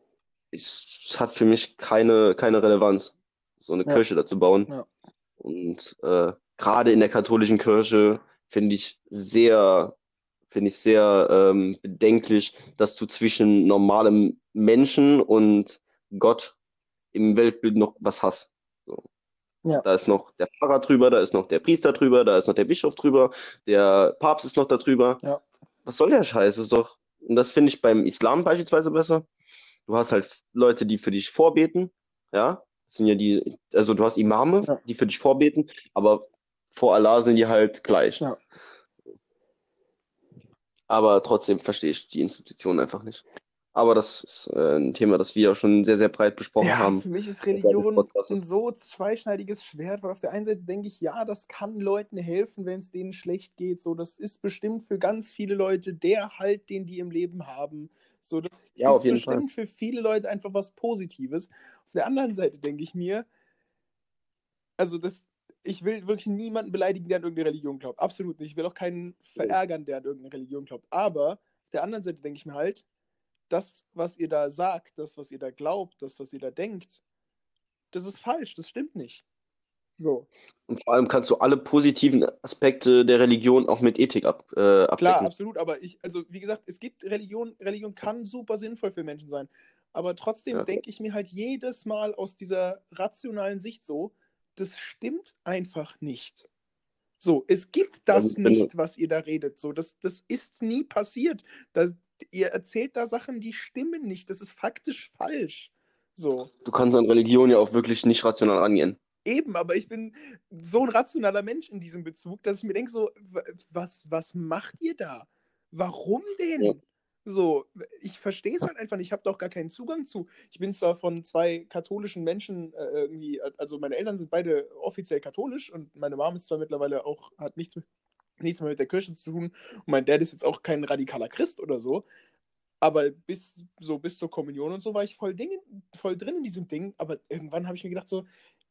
ich- es hat für mich keine, keine Relevanz, so eine Ja. Kirche da zu bauen. Ja. Und äh, gerade in der katholischen Kirche finde ich sehr, finde ich sehr ähm, bedenklich, dass du zwischen normalem Menschen und Gott im Weltbild noch was hast. Ja. Da ist noch der Pfarrer drüber, da ist noch der Priester drüber, da ist noch der Bischof drüber, der Papst ist noch da drüber. Ja. Was soll der Scheiß? Das ist doch, und das finde ich beim Islam beispielsweise besser. Du hast halt Leute, die für dich vorbeten, ja. Das sind ja die, also du hast Imame, Ja. die für dich vorbeten, aber vor Allah sind die halt gleich. Ja. Aber trotzdem verstehe ich die Institution einfach nicht. Aber das ist äh, ein Thema, das wir auch schon sehr, sehr breit besprochen Ja, haben. für mich ist Religion ein so zweischneidiges Schwert, weil auf der einen Seite denke ich, ja, das kann Leuten helfen, wenn es denen schlecht geht. So, das ist bestimmt für ganz viele Leute der Halt, den die im Leben haben. So, das Ja, ist jeden Fall. bestimmt für viele Leute einfach was Positives. Auf der anderen Seite denke ich mir, also das, ich will wirklich niemanden beleidigen, der an irgendeine Religion glaubt. Absolut nicht. Ich will auch keinen verärgern, der an irgendeine Religion glaubt. Aber auf der anderen Seite denke ich mir halt, das, was ihr da sagt, das, was ihr da glaubt, das, was ihr da denkt, das ist falsch, das stimmt nicht. So, Und vor allem kannst du alle positiven Aspekte der Religion auch mit Ethik ab, äh, klar, abdecken. absolut, aber ich, also wie gesagt, es gibt Religion, Religion kann super sinnvoll für Menschen sein, aber trotzdem Ja. denke ich mir halt jedes Mal aus dieser rationalen Sicht so, das stimmt einfach nicht. So, es gibt das du- nicht, was ihr da redet. So, das, das ist nie passiert. Das, ihr erzählt da Sachen, die stimmen nicht. Das ist faktisch falsch. So, Du kannst an Religion ja auch wirklich nicht rational angehen. eben, aber ich bin so ein rationaler Mensch in diesem Bezug, dass ich mir denke, so, was, was macht ihr da? Warum denn? Ja. So, ich verstehe es halt einfach nicht. Ich habe doch gar keinen Zugang zu. Ich bin zwar von zwei katholischen Menschen äh, irgendwie, also meine Eltern sind beide offiziell katholisch und meine Mom ist zwar mittlerweile auch, hat nichts, mit, nichts mehr mit der Kirche zu tun und mein Dad ist jetzt auch kein radikaler Christ oder so. Aber bis, so bis zur Kommunion und so war ich voll, Ding, voll drin in diesem Ding. Aber irgendwann habe ich mir gedacht, so,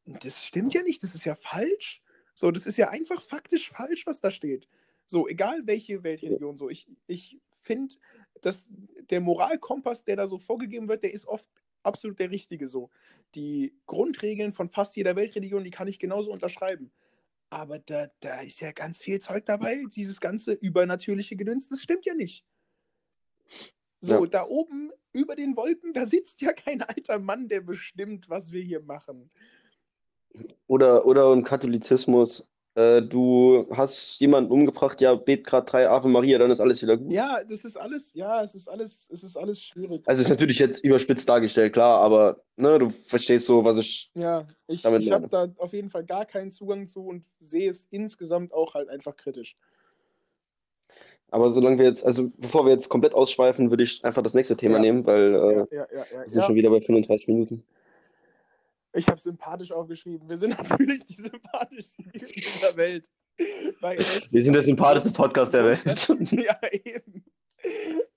das stimmt ja nicht, das ist ja falsch. So, das ist ja einfach faktisch falsch, was da steht. So, egal welche Weltreligion, so, ich, ich finde, dass der Moralkompass, der da so vorgegeben wird, der ist oft absolut der richtige so. Die Grundregeln von fast jeder Weltreligion, die kann ich genauso unterschreiben. Aber da, da ist ja ganz viel Zeug dabei, dieses ganze übernatürliche Gedöns, das stimmt ja nicht. So, Ja. da oben über den Wolken, da sitzt ja kein alter Mann, der bestimmt, was wir hier machen. Oder, oder im Katholizismus, äh, du hast jemanden umgebracht, ja, bet gerade drei Ave Maria, dann ist alles wieder gut. Ja, das ist alles, ja, es ist alles, es ist alles schwierig. Also ist natürlich jetzt überspitzt dargestellt, klar, aber ne, du verstehst so, was ich. Ja, ich, ich habe da auf jeden Fall gar keinen Zugang zu und sehe es insgesamt auch halt einfach kritisch. Aber solange wir jetzt, also bevor wir jetzt komplett ausschweifen, würde ich einfach das nächste Thema Ja. nehmen, weil äh, Ja, ja, wir sind schon wieder bei 35 Minuten. Ich habe sympathisch aufgeschrieben. Wir sind natürlich die sympathischsten dieser Welt. Wir sind der sympathischste Podcast der Welt. Ja, eben.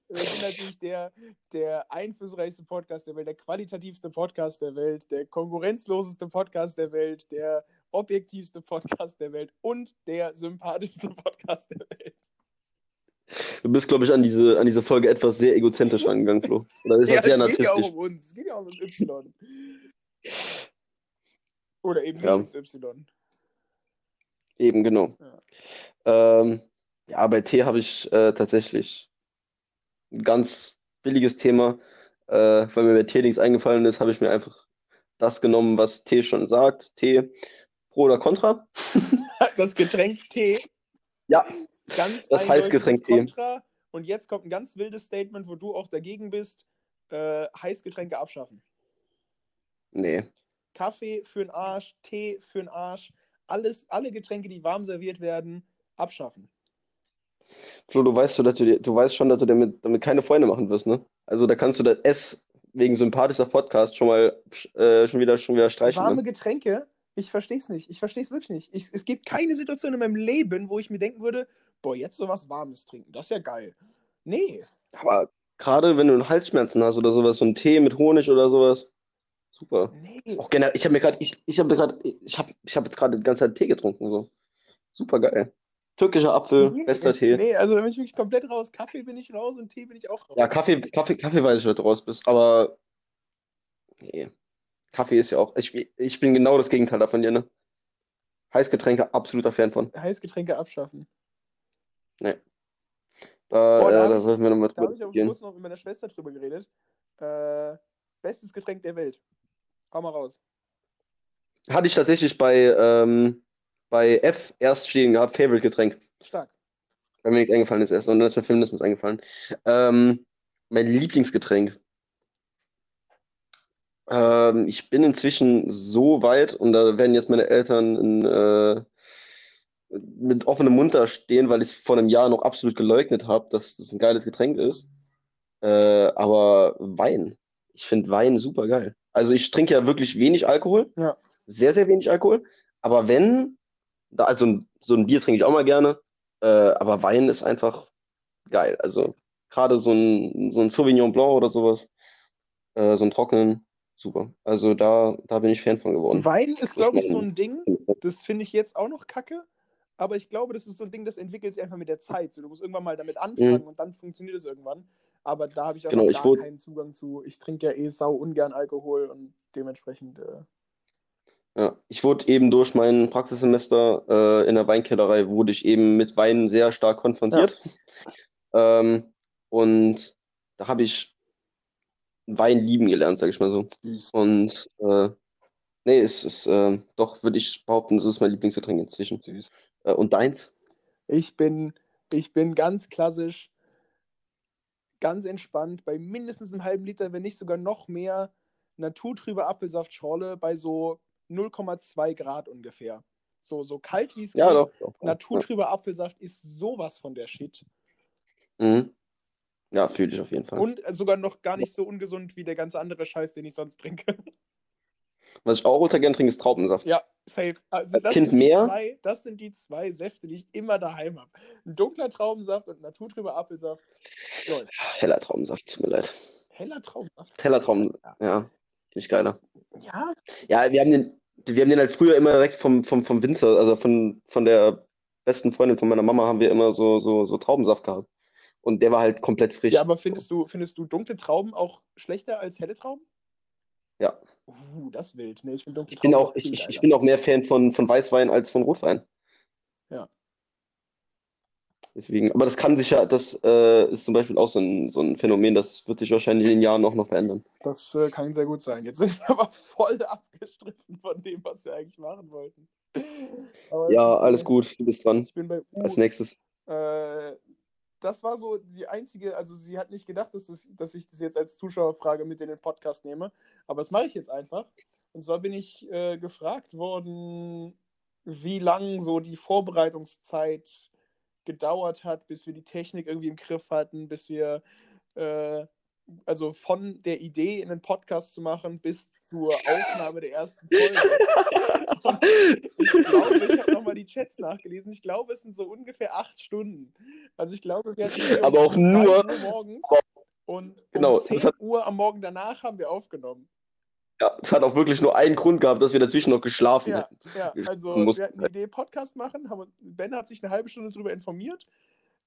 Wir sind natürlich der, der einflussreichste Podcast der Welt, der qualitativste Podcast der Welt, der konkurrenzloseste Podcast der Welt, der objektivste Podcast der Welt und der sympathischste Podcast der Welt. Du bist, glaube ich, an diese, an diese Folge etwas sehr egozentrisch rangegangen, Flo. Oder ist Ja, halt sehr es geht ja auch um uns. Es geht ja auch um das Y. Oder eben nicht Ja. Y. Eben, genau. Ähm, ja, bei Tee habe ich äh, tatsächlich ein ganz billiges Thema. Äh, weil mir bei Tee nichts eingefallen ist, habe ich mir einfach das genommen, was Tee schon sagt. Tee, pro oder contra? Das Getränk Tee. Ja, Ganz das Heißgetränk Tee. Kontra. Und jetzt kommt ein ganz wildes Statement, wo du auch dagegen bist. Äh, Heißgetränke abschaffen. Nee. Kaffee für den Arsch, Tee für den Arsch. Alles, alle Getränke, die warm serviert werden, abschaffen. Flo, du weißt, so, dass du, dir- du weißt schon, dass du damit, damit keine Freunde machen wirst, ne? Also da kannst du das S wegen sympathischer Podcast schon mal äh, schon wieder, schon wieder streichen, Warme ne? Getränke, ich verstehe es nicht. Ich verstehe es wirklich nicht. Ich, es gibt keine Situation in meinem Leben, wo ich mir denken würde, boah, jetzt sowas Warmes trinken, das ist ja geil. Nee, Aber gerade wenn du Halsschmerzen hast oder sowas, so ein Tee mit Honig oder sowas, super. nee. Auch generell, ich habe mir gerade, ich, ich habe gerade, ich habe, ich habe jetzt gerade die ganze Zeit Tee getrunken, so. Super geil. Türkischer Apfel, Nee, bester Tee. Nee, also da bin ich wirklich komplett raus. Kaffee bin ich raus und Tee bin ich auch raus. Ja, Kaffee, Kaffee, Kaffee weiß ich, dass du raus bist, aber nee. Kaffee ist ja auch, ich, ich bin genau das Gegenteil davon dir, ne? Heißgetränke, absoluter Fan von. Heißgetränke abschaffen. Da, Boah, da äh, hab da ich- sollten wir nochmal Da drüber habe ich auch kurz noch mit meiner Schwester drüber geredet. Äh, bestes Getränk der Welt. Hau mal raus. Hatte ich tatsächlich bei, ähm, bei F erst stehen gehabt, Favorite Getränk. Stark. Weil mir nichts eingefallen ist erst, und dann ist mir Feminismus eingefallen. Ähm, mein Lieblingsgetränk. Ähm, ich bin inzwischen so weit, und da werden jetzt meine Eltern in, äh, mit offenem Mund da stehen, weil ich es vor einem Jahr noch absolut geleugnet habe, dass das ein geiles Getränk ist. Äh, aber Wein. Ich finde Wein super geil. Also ich trinke ja wirklich wenig Alkohol. Ja. Sehr, sehr wenig Alkohol. Aber wenn, da, also ein- so ein Bier trinke ich auch mal gerne. Äh, aber Wein ist einfach geil. Also gerade so ein, so ein Sauvignon Blanc oder sowas, äh, so einen trockenen, super. Also da, da bin ich Fan von geworden. Wein ist, glaube ich, so ein Ding, das finde ich jetzt auch noch kacke. Aber ich glaube, das ist so ein Ding, das entwickelt sich einfach mit der Zeit. So, du musst irgendwann mal damit anfangen und dann funktioniert es irgendwann. Aber da habe ich auch Genau, ich wurde- keinen Zugang zu. Ich trinke ja eh sau ungern Alkohol und dementsprechend. Äh, Ja, ich wurde eben durch mein Praxissemester äh, in der Weinkellerei, wurde ich eben mit Wein sehr stark konfrontiert. Ähm, und da habe ich Wein lieben gelernt, sage ich mal so. süß. Und äh, Nee, es ist, äh, doch, würde ich behaupten, es ist mein Lieblingsgetränk inzwischen. Süß. Äh, und deins? Ich bin, ich bin ganz klassisch, ganz entspannt, bei mindestens einem halben Liter, wenn nicht sogar noch mehr, naturtrübe Apfelsaftschorle bei so 0,2 Grad ungefähr. So, so kalt wie es Ja, geht. doch. doch, doch. Naturtrüber Apfelsaft ist sowas von der Shit. Ja, mhm. ja fühle ich auf jeden Fall. Und sogar noch gar nicht so ungesund wie der ganze andere Scheiß, den ich sonst trinke. Was ich auch ultra gern trinke, ist Traubensaft. Ja, safe. Also das, Kind sind die mehr? zwei, das sind die zwei Säfte, die ich immer daheim habe. Ein dunkler Traubensaft und naturtrüber Apfelsaft. Läuft. Heller Traubensaft, tut mir leid. Heller Traubensaft. Heller Trauben, Ja. ja, finde ich geiler. Ja, Ja, wir haben den, wir haben den halt früher immer direkt vom, vom, vom Winzer, also von, von der besten Freundin von meiner Mama haben wir immer so, so, so Traubensaft gehabt. Und der war halt komplett frisch. ja aber findest du, findest du dunkle Trauben auch schlechter als helle Trauben? Ja. Uh, das ist wild. Nee, ich dunkle Ich bin auch, ich, ich, ich bin auch mehr Fan von, von Weißwein als von Rotwein. Ja. Deswegen, aber das kann sich ja, das äh, ist zum Beispiel auch so ein, so ein Phänomen, das wird sich wahrscheinlich in den Jahren auch noch verändern. Das äh, kann sehr gut sein. Jetzt sind wir aber voll abgestriffen von dem, was wir eigentlich machen wollten. Aber Ja, alles gut, du bist dran. Ich bin bei U. Als nächstes. Äh, das war so die einzige, also sie hat nicht gedacht, dass, das, dass ich das jetzt als Zuschauerfrage mit in den Podcast nehme, aber das mache ich jetzt einfach. Und zwar bin ich äh, gefragt worden, wie lang so die Vorbereitungszeit gedauert hat, bis wir die Technik irgendwie im Griff hatten, bis wir, äh, also von der Idee, einen Podcast zu machen, bis zur Aufnahme der ersten Folge. Ich glaube, ich habe nochmal die Chats nachgelesen. Ich glaube, es sind so ungefähr acht Stunden. Also ich glaube, wir hatten Aber auch nur- 3 Uhr morgens und Genau, um das 10 hat- Uhr am Morgen danach haben wir aufgenommen. Ja, es hat auch wirklich nur einen Grund gehabt, dass wir dazwischen noch geschlafen Ja, hätten. ja, also wir hatten die Idee, Podcast machen. Haben, Ben hat sich eine halbe Stunde darüber informiert.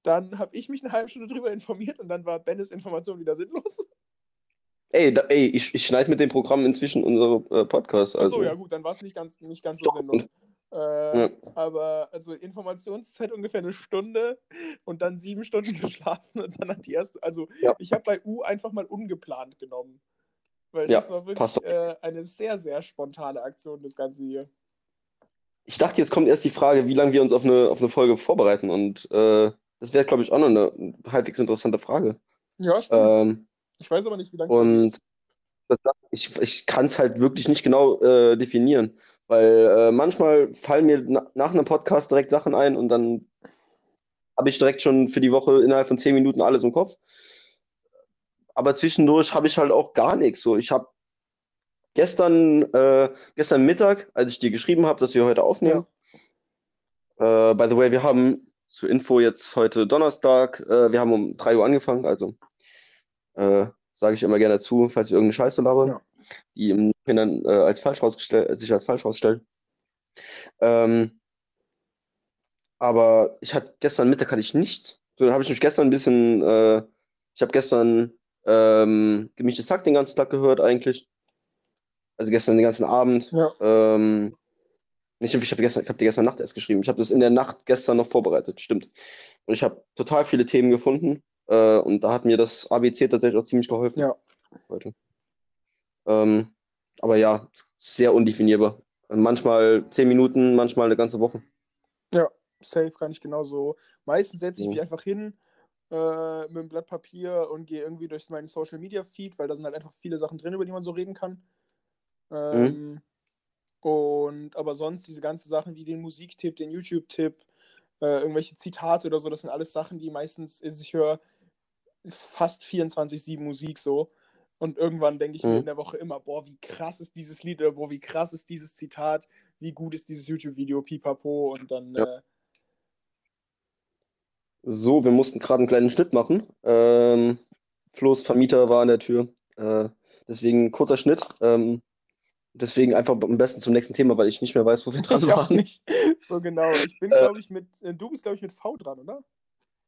Dann habe ich mich eine halbe Stunde darüber informiert und dann war Bennes Information wieder sinnlos. Ey, da, ey ich, ich schneide mit dem Programm inzwischen unsere äh, Podcasts. Also. Achso, ja gut, dann war es nicht ganz, nicht ganz so Doch. sinnlos. Äh, Ja. Aber also Informationszeit ungefähr eine Stunde und dann sieben Stunden geschlafen und dann hat die erste, also Ja. ich habe bei U einfach mal ungeplant genommen. Weil Ja, das war wirklich äh, eine sehr, sehr spontane Aktion, das Ganze hier. Ich dachte, jetzt kommt erst die Frage, wie lange wir uns auf eine, auf eine Folge vorbereiten. Und äh, das wäre, glaube ich, auch noch eine halbwegs interessante Frage. Ja, stimmt. Ähm, ich weiß aber nicht, wie lange und das, ich, ich kann es halt wirklich nicht genau äh, definieren. Weil äh, manchmal fallen mir na, nach einem Podcast direkt Sachen ein und dann habe ich direkt schon für die Woche innerhalb von zehn Minuten alles im Kopf. Aber zwischendurch habe ich halt auch gar nichts. So, ich habe gestern, äh, gestern Mittag, als ich dir geschrieben habe, dass wir heute aufnehmen. Äh, by the way, wir haben zur Info jetzt heute Donnerstag. Äh, wir haben um 3 Uhr angefangen, also äh, sage ich immer gerne dazu, falls wir irgendeine Scheiße labern, Ja. die im Nachhinein äh, als falsch rausgestellt, sich als falsch rausstellt. Ähm, aber ich hatte gestern Mittag hatte ich nichts. So, dann habe ich mich gestern ein bisschen, äh, ich habe gestern ähm, gemischtes Hack den ganzen Tag gehört eigentlich. Also gestern den ganzen Abend. Ja. Ähm, ich habe ich hab gestern, ich hab dir gestern Nacht erst geschrieben. Ich habe das in der Nacht gestern noch vorbereitet, stimmt. Und ich habe total viele Themen gefunden. Äh, und da hat mir das ABC tatsächlich auch ziemlich geholfen. Ja. Heute. Ähm, aber ja, sehr undefinierbar. Manchmal zehn Minuten, manchmal eine ganze Woche. Safe kann ich genauso. Meistens setze ich Ja. mich einfach hin äh, mit einem Blatt Papier und gehe irgendwie durch meinen Social Media Feed, weil da sind halt einfach viele Sachen drin, über die man so reden kann. Ähm, Und aber sonst diese ganzen Sachen wie den Musiktipp, den YouTube-Tipp, äh, irgendwelche Zitate oder so, das sind alles Sachen, die meistens, also ich höre fast 24-7 Musik so. Und irgendwann denke ich mir Mhm. in der Woche immer, boah, wie krass ist dieses Lied oder boah, wie krass ist dieses Zitat, wie gut ist dieses YouTube-Video, pipapo. Und dann, Ja. äh, So, wir mussten gerade einen kleinen Schnitt machen. Ähm, Flo's Vermieter war an der Tür. Äh, deswegen kurzer Schnitt. Ähm, deswegen einfach am besten zum nächsten Thema, weil ich nicht mehr weiß, wo wir dran Ich auch waren. nicht. So genau. Ich bin, Äh, glaube ich, mit, äh, du bist, glaube ich, mit V dran, oder?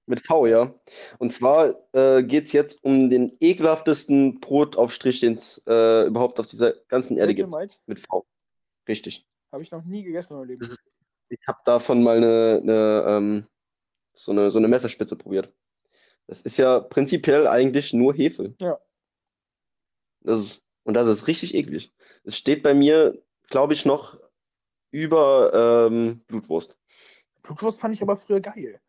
Mit V, ja. Und zwar äh, geht es jetzt um den ekelhaftesten Brotaufstrich, den es äh, überhaupt auf dieser ganzen Erde gibt. Mit V. Richtig. habe ich noch nie gegessen in meinem Leben. Ich habe davon mal eine, eine, ähm, so eine, so eine Messerspitze probiert. Das ist ja prinzipiell eigentlich nur Hefe. Ja. Das ist, und das ist richtig eklig. Es steht bei mir glaube ich, noch über ähm, Blutwurst. Blutwurst fand ich aber früher geil.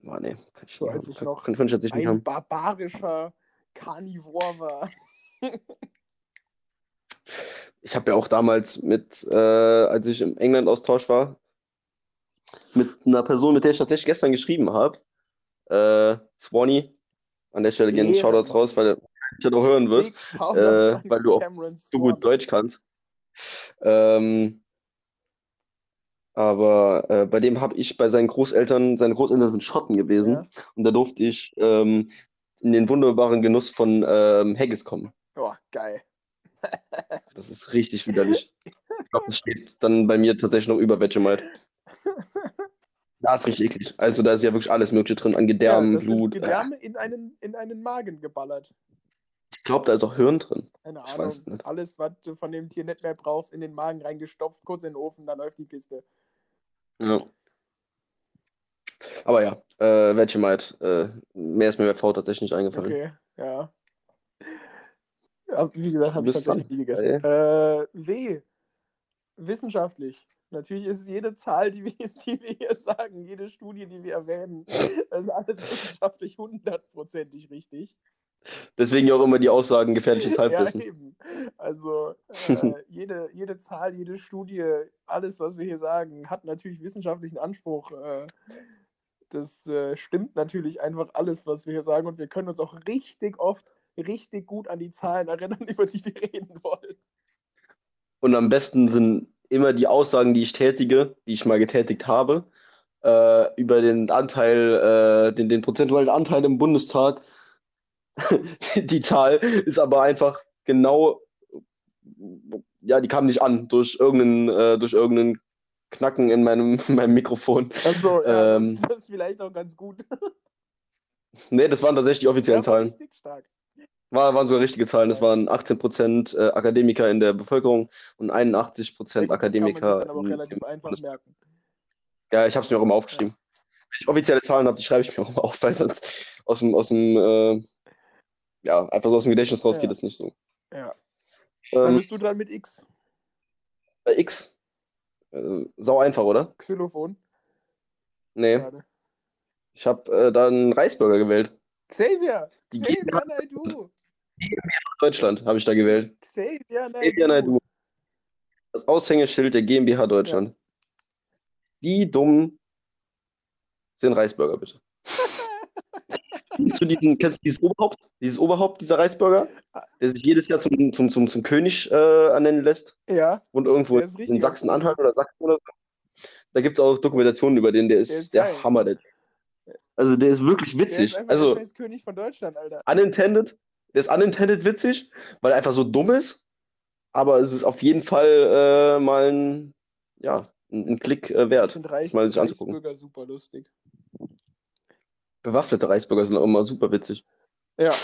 Boah, nee, kann ich, So, als ich Kann- noch kann- könnte ich jetzt nicht Ein haben. barbarischer Karnivor war. Ich habe ja auch damals mit, äh, als ich im England-Austausch war, mit einer Person, mit der ich tatsächlich gestern geschrieben habe, äh, Swanee, an der Stelle gerne. Shoutouts raus, weil er das auch hören Shoutouts äh, weil du auch so gut. Deutsch kannst. Ähm, aber äh, bei dem habe ich bei seinen Großeltern, seine Großeltern sind Schotten gewesen Ja. und da durfte ich ähm, in den wunderbaren Genuss von ähm, Haggis kommen. Oh, geil. Das ist richtig widerlich. Ich glaube, das steht dann bei mir tatsächlich noch über Vegemite. Da ist richtig eklig. Also da ist ja wirklich alles Mögliche drin, an Gedärmen, ja, Blut. Gedärme in einen, in einen Magen geballert. Ich glaube, da ist auch Hirn drin. Keine Ich Ahnung. weiß nicht. Alles, was du von dem Tier nicht mehr brauchst, in den Magen reingestopft, kurz in den Ofen, dann läuft die Kiste. Ja. Aber ja, äh, Vegemite, äh, mehr ist mir bei V tatsächlich nicht eingefallen. Okay, ja. ja wie gesagt, habe ich tatsächlich nie gegessen. Äh, W. Wissenschaftlich. Natürlich ist jede Zahl, die wir, die wir hier sagen, jede Studie, die wir erwähnen, das ist alles wissenschaftlich hundertprozentig richtig. Deswegen ja auch immer die Aussagen gefährliches Ja, Halbwissen. eben. Also äh, jede, jede Zahl, jede Studie, alles, was wir hier sagen, hat natürlich wissenschaftlichen Anspruch. Äh, das äh, stimmt natürlich einfach alles, was wir hier sagen. Und wir können uns auch richtig oft, richtig gut an die Zahlen erinnern, über die wir reden wollen. Und am besten sind immer die Aussagen, die ich tätige, die ich mal getätigt habe, äh, über den Anteil, äh, den, den prozentualen Anteil im Bundestag. Die Zahl ist aber einfach genau, ja, die kam nicht an durch irgendeinen, äh, durch irgendeinen Knacken in meinem, in meinem Mikrofon. Also, ja, Ähm. das, das ist vielleicht auch ganz gut. Nee, das waren tatsächlich die offiziellen Ja, war Zahlen. stark. War, waren sogar richtige Zahlen. Das waren 18% äh, Akademiker in der Bevölkerung und 81% Ja, gut, das kann man sich Akademiker dann aber relativ einfach Bundes- merken. Ja, ich habe es mir auch immer aufgeschrieben. Wenn ich offizielle Zahlen habe, die schreibe ich mir auch immer auf, weil sonst aus dem, aus dem äh, ja, einfach so aus dem Gedächtnis raus Ja. geht es nicht so. Ja. Dann Ähm, bist du dran mit X. bei X. Äh, sau einfach, oder? Xylophon. Nee, Gerade. ich habe äh, da einen Reisburger gewählt. Xavier! Die Xavier Naidu! Deutschland habe ich da gewählt. Xavier Xavier Naidu! Naidu. Das Aushängeschild der GmbH Deutschland. Die Dummen sind Reisburger, bitte. Kennst du diesen, kennst du dieses Oberhaupt, dieses Oberhaupt, dieser Reisburger, der sich jedes Jahr zum, zum, zum, zum König äh, ernennen lässt Ja, und irgendwo in Sachsen-Anhalt oder Sachsen oder so. Da gibt es auch Dokumentationen über den, der ist, Der ist der geil. Hammer. Der, also der ist wirklich der ist witzig. Also der König von Deutschland, Alter. unintended, der ist unintended witzig, weil er einfach so dumm ist, aber es ist auf jeden Fall äh, mal ein, ja, ein, ein Klick äh, Ich wert. finde sich anzugucken. Reisbürger super lustig. Bewaffnete Reisburger sind auch immer super witzig. Ja,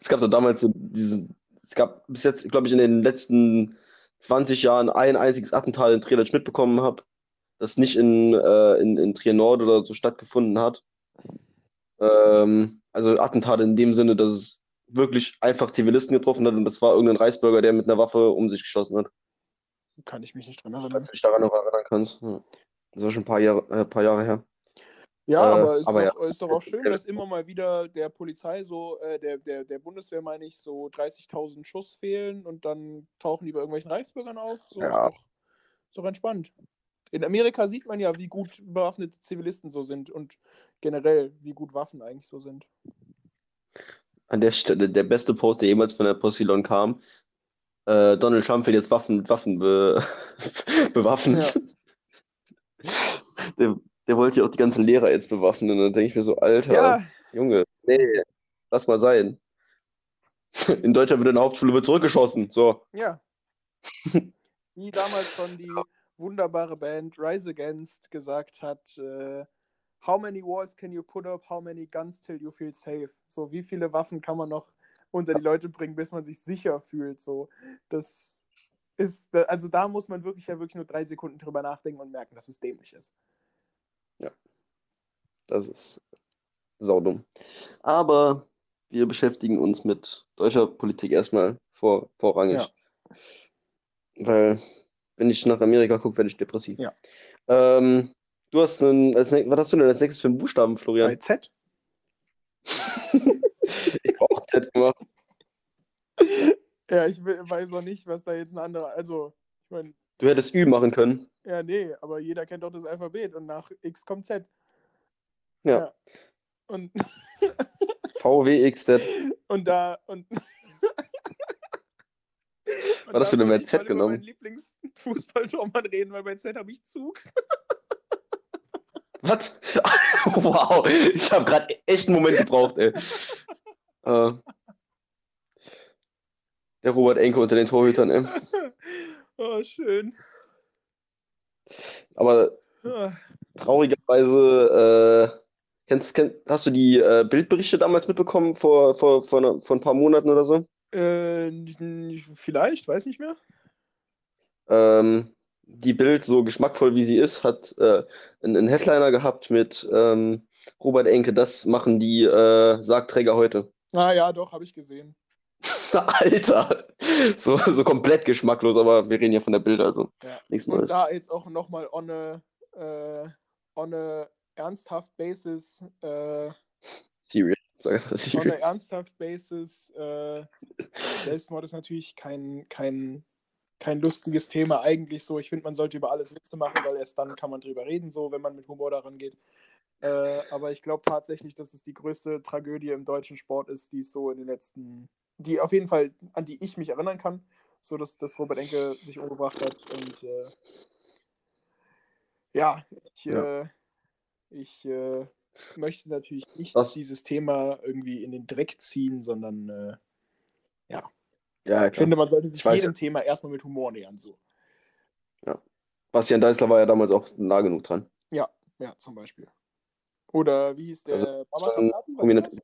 Es gab doch damals so diesen, es gab bis jetzt, glaube ich, in den letzten 20 Jahren ein einziges Attentat in Trier, das ich mitbekommen habe, das nicht in, äh, in, in Trier Nord oder so stattgefunden hat. Ähm, also Attentate in dem Sinne, dass es wirklich einfach Zivilisten getroffen hat und das war irgendein Reisbürger, der mit einer Waffe um sich geschossen hat. kann ich mich nicht dran erinnern. Falls du dich daran noch erinnern kannst. Ja. Das war schon ein paar Jahre, äh, paar Jahre her. Ja, Äh, aber, ist, aber doch, ist doch auch schön, dass immer mal wieder der Polizei so, äh, der, der, der Bundeswehr meine ich, so 30.000 Schuss fehlen und dann tauchen die bei irgendwelchen Reichsbürgern auf. So Ja. ist, doch, ist doch entspannt. In Amerika sieht man ja, wie gut bewaffnete Zivilisten so sind und generell, wie gut Waffen eigentlich so sind. An der Stelle der beste Post, der jemals von der Postillon kam. Äh, Donald Trump will jetzt Waffen mit Waffen be bewaffnen. Der, der wollte ja auch die ganzen Lehrer jetzt bewaffnen. Und dann denke ich mir so, Alter, Ja, Junge, nee, lass mal sein. In Deutschland wird in der Hauptschule wird zurückgeschossen. So. ja. Wie damals schon die wunderbare Band Rise Against gesagt hat, äh, How many walls can you put up? How many guns till you feel safe? So, wie viele Waffen kann man noch unter die Leute bringen, bis man sich sicher fühlt? So, das ist, also da muss man wirklich ja wirklich nur drei Sekunden drüber nachdenken und merken, dass es dämlich ist. Das ist saudumm. Aber wir beschäftigen uns mit deutscher Politik erstmal vor, vorrangig. Ja. weil wenn ich nach Amerika gucke, werde ich depressiv. Ja. Ähm, du hast einen, als, was hast du denn als nächstes für einen Buchstaben, Bei Florian? Z? ich habe auch Z gemacht. Ja, ich we- weiß auch nicht, was da jetzt ein anderer. Also, ich meine, Du hättest Ü machen können. ja, nee, aber jeder kennt doch das Alphabet und nach X kommt Z. Ja. Und, VWXZ. und da. Und, und Was hast da du denn wollte bei ich Z genommen? meinen Lieblingsfußballtormann reden, weil bei Z habe ich Zug. Was? wow, ich habe gerade echt einen Moment gebraucht, ey. Äh, der Robert Enke unter den Torhütern, ey. Oh, schön. Aber Ah, traurigerweise, äh, kennst, kenn, hast du die äh, Bildberichte damals mitbekommen, vor, vor, vor, einer- vor ein paar Monaten oder so? Äh, vielleicht, weiß nicht mehr. Ähm, die Bild, so geschmackvoll wie sie ist, hat äh, einen, einen Headliner gehabt mit ähm, Robert Enke, das machen die äh, Sargträger heute. Ah ja, doch, habe ich gesehen. Alter, so, so komplett geschmacklos, aber wir reden ja von der Bild, also Ja. nichts Und Neues. da jetzt auch nochmal on a, äh, on a ernsthaft basis, äh, Serious. Einfach on a serious. ernsthaft basis, äh, Selbstmord ist natürlich kein, kein, kein lustiges Thema eigentlich so. Ich finde, man sollte über alles Witze machen, weil erst dann kann man drüber reden, so, wenn man mit Humor daran geht. Äh, aber ich glaube tatsächlich, dass es die größte Tragödie im deutschen Sport ist, die es so in den letzten, die auf jeden Fall, an die ich mich erinnern kann, so dass, dass Robert Enke sich umgebracht hat. Und äh, ja, ich, Ja. Äh, ich äh, möchte natürlich nicht Was? dieses Thema irgendwie in den Dreck ziehen, sondern äh, Ja, ich klar. finde, man sollte sich Ich jedem Thema erstmal mit Humor nähern. So. Bastian Deißler war ja damals auch nah genug dran. Ja, zum Beispiel. Oder wie hieß der? Also, Mama Tafati?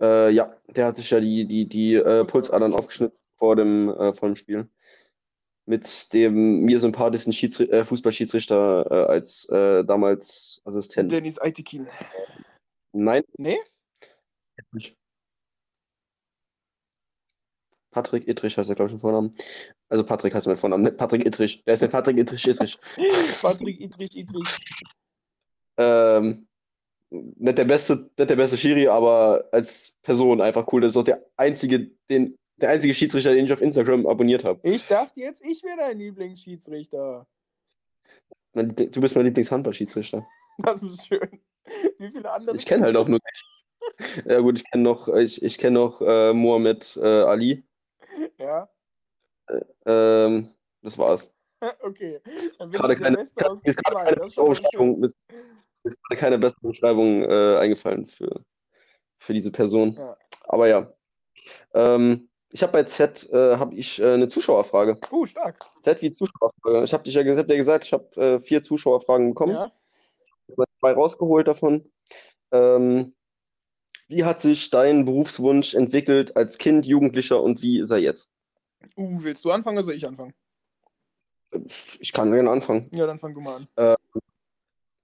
Äh, ja, der hat sich ja die, die, die äh, Pulsadern aufgeschnitten vor dem, äh, vor dem Spiel. Mit dem mir sympathischen Schiedsri äh, Fußballschiedsrichter äh, als äh, damals Assistent. Dennis Aitekin. Nein, Nee? Patrick Ittrich heißt er, glaube ich, im Vornamen. Also Patrick heißt er mit Vornamen, nicht Patrick Ittrich. Der ist der Patrick Ittrich Ittrich. Patrick Idrich Idrich. Ähm, nicht der beste, nicht der beste Schiri, aber als Person einfach cool. Das ist auch der einzige, den, der einzige Schiedsrichter, den ich auf Instagram abonniert habe. Ich dachte jetzt, ich wäre dein Lieblingsschiedsrichter. Mein Du bist mein Lieblingshandballschiedsrichter. Das ist schön. Wie viele andere? Ich kenne halt auch nur dich. Ja gut, ich kenne noch, ich, ich kenne noch äh, Mohamed äh, Ali. Ja, Ähm, das war's. okay. Dann bin Gerade ich der keine, Beste aus zwei. gerade keine Das ist bessere ist keine bessere Umschreibung äh, eingefallen für, für diese Person. Ja. Aber ja. Ähm, ich habe bei Z äh, habe ich äh, eine Zuschauerfrage. Uh, stark. Z wie Zuschauerfrage. Ich habe dich ja gesagt, hab dir gesagt, ich habe äh, vier Zuschauerfragen bekommen. Ja. Ich habe zwei rausgeholt davon. Ähm, wie hat sich dein Berufswunsch entwickelt als Kind, Jugendlicher und wie ist er jetzt? Uh, willst du anfangen oder soll ich anfangen? Ich kann gerne anfangen. Ja, dann fang du mal an.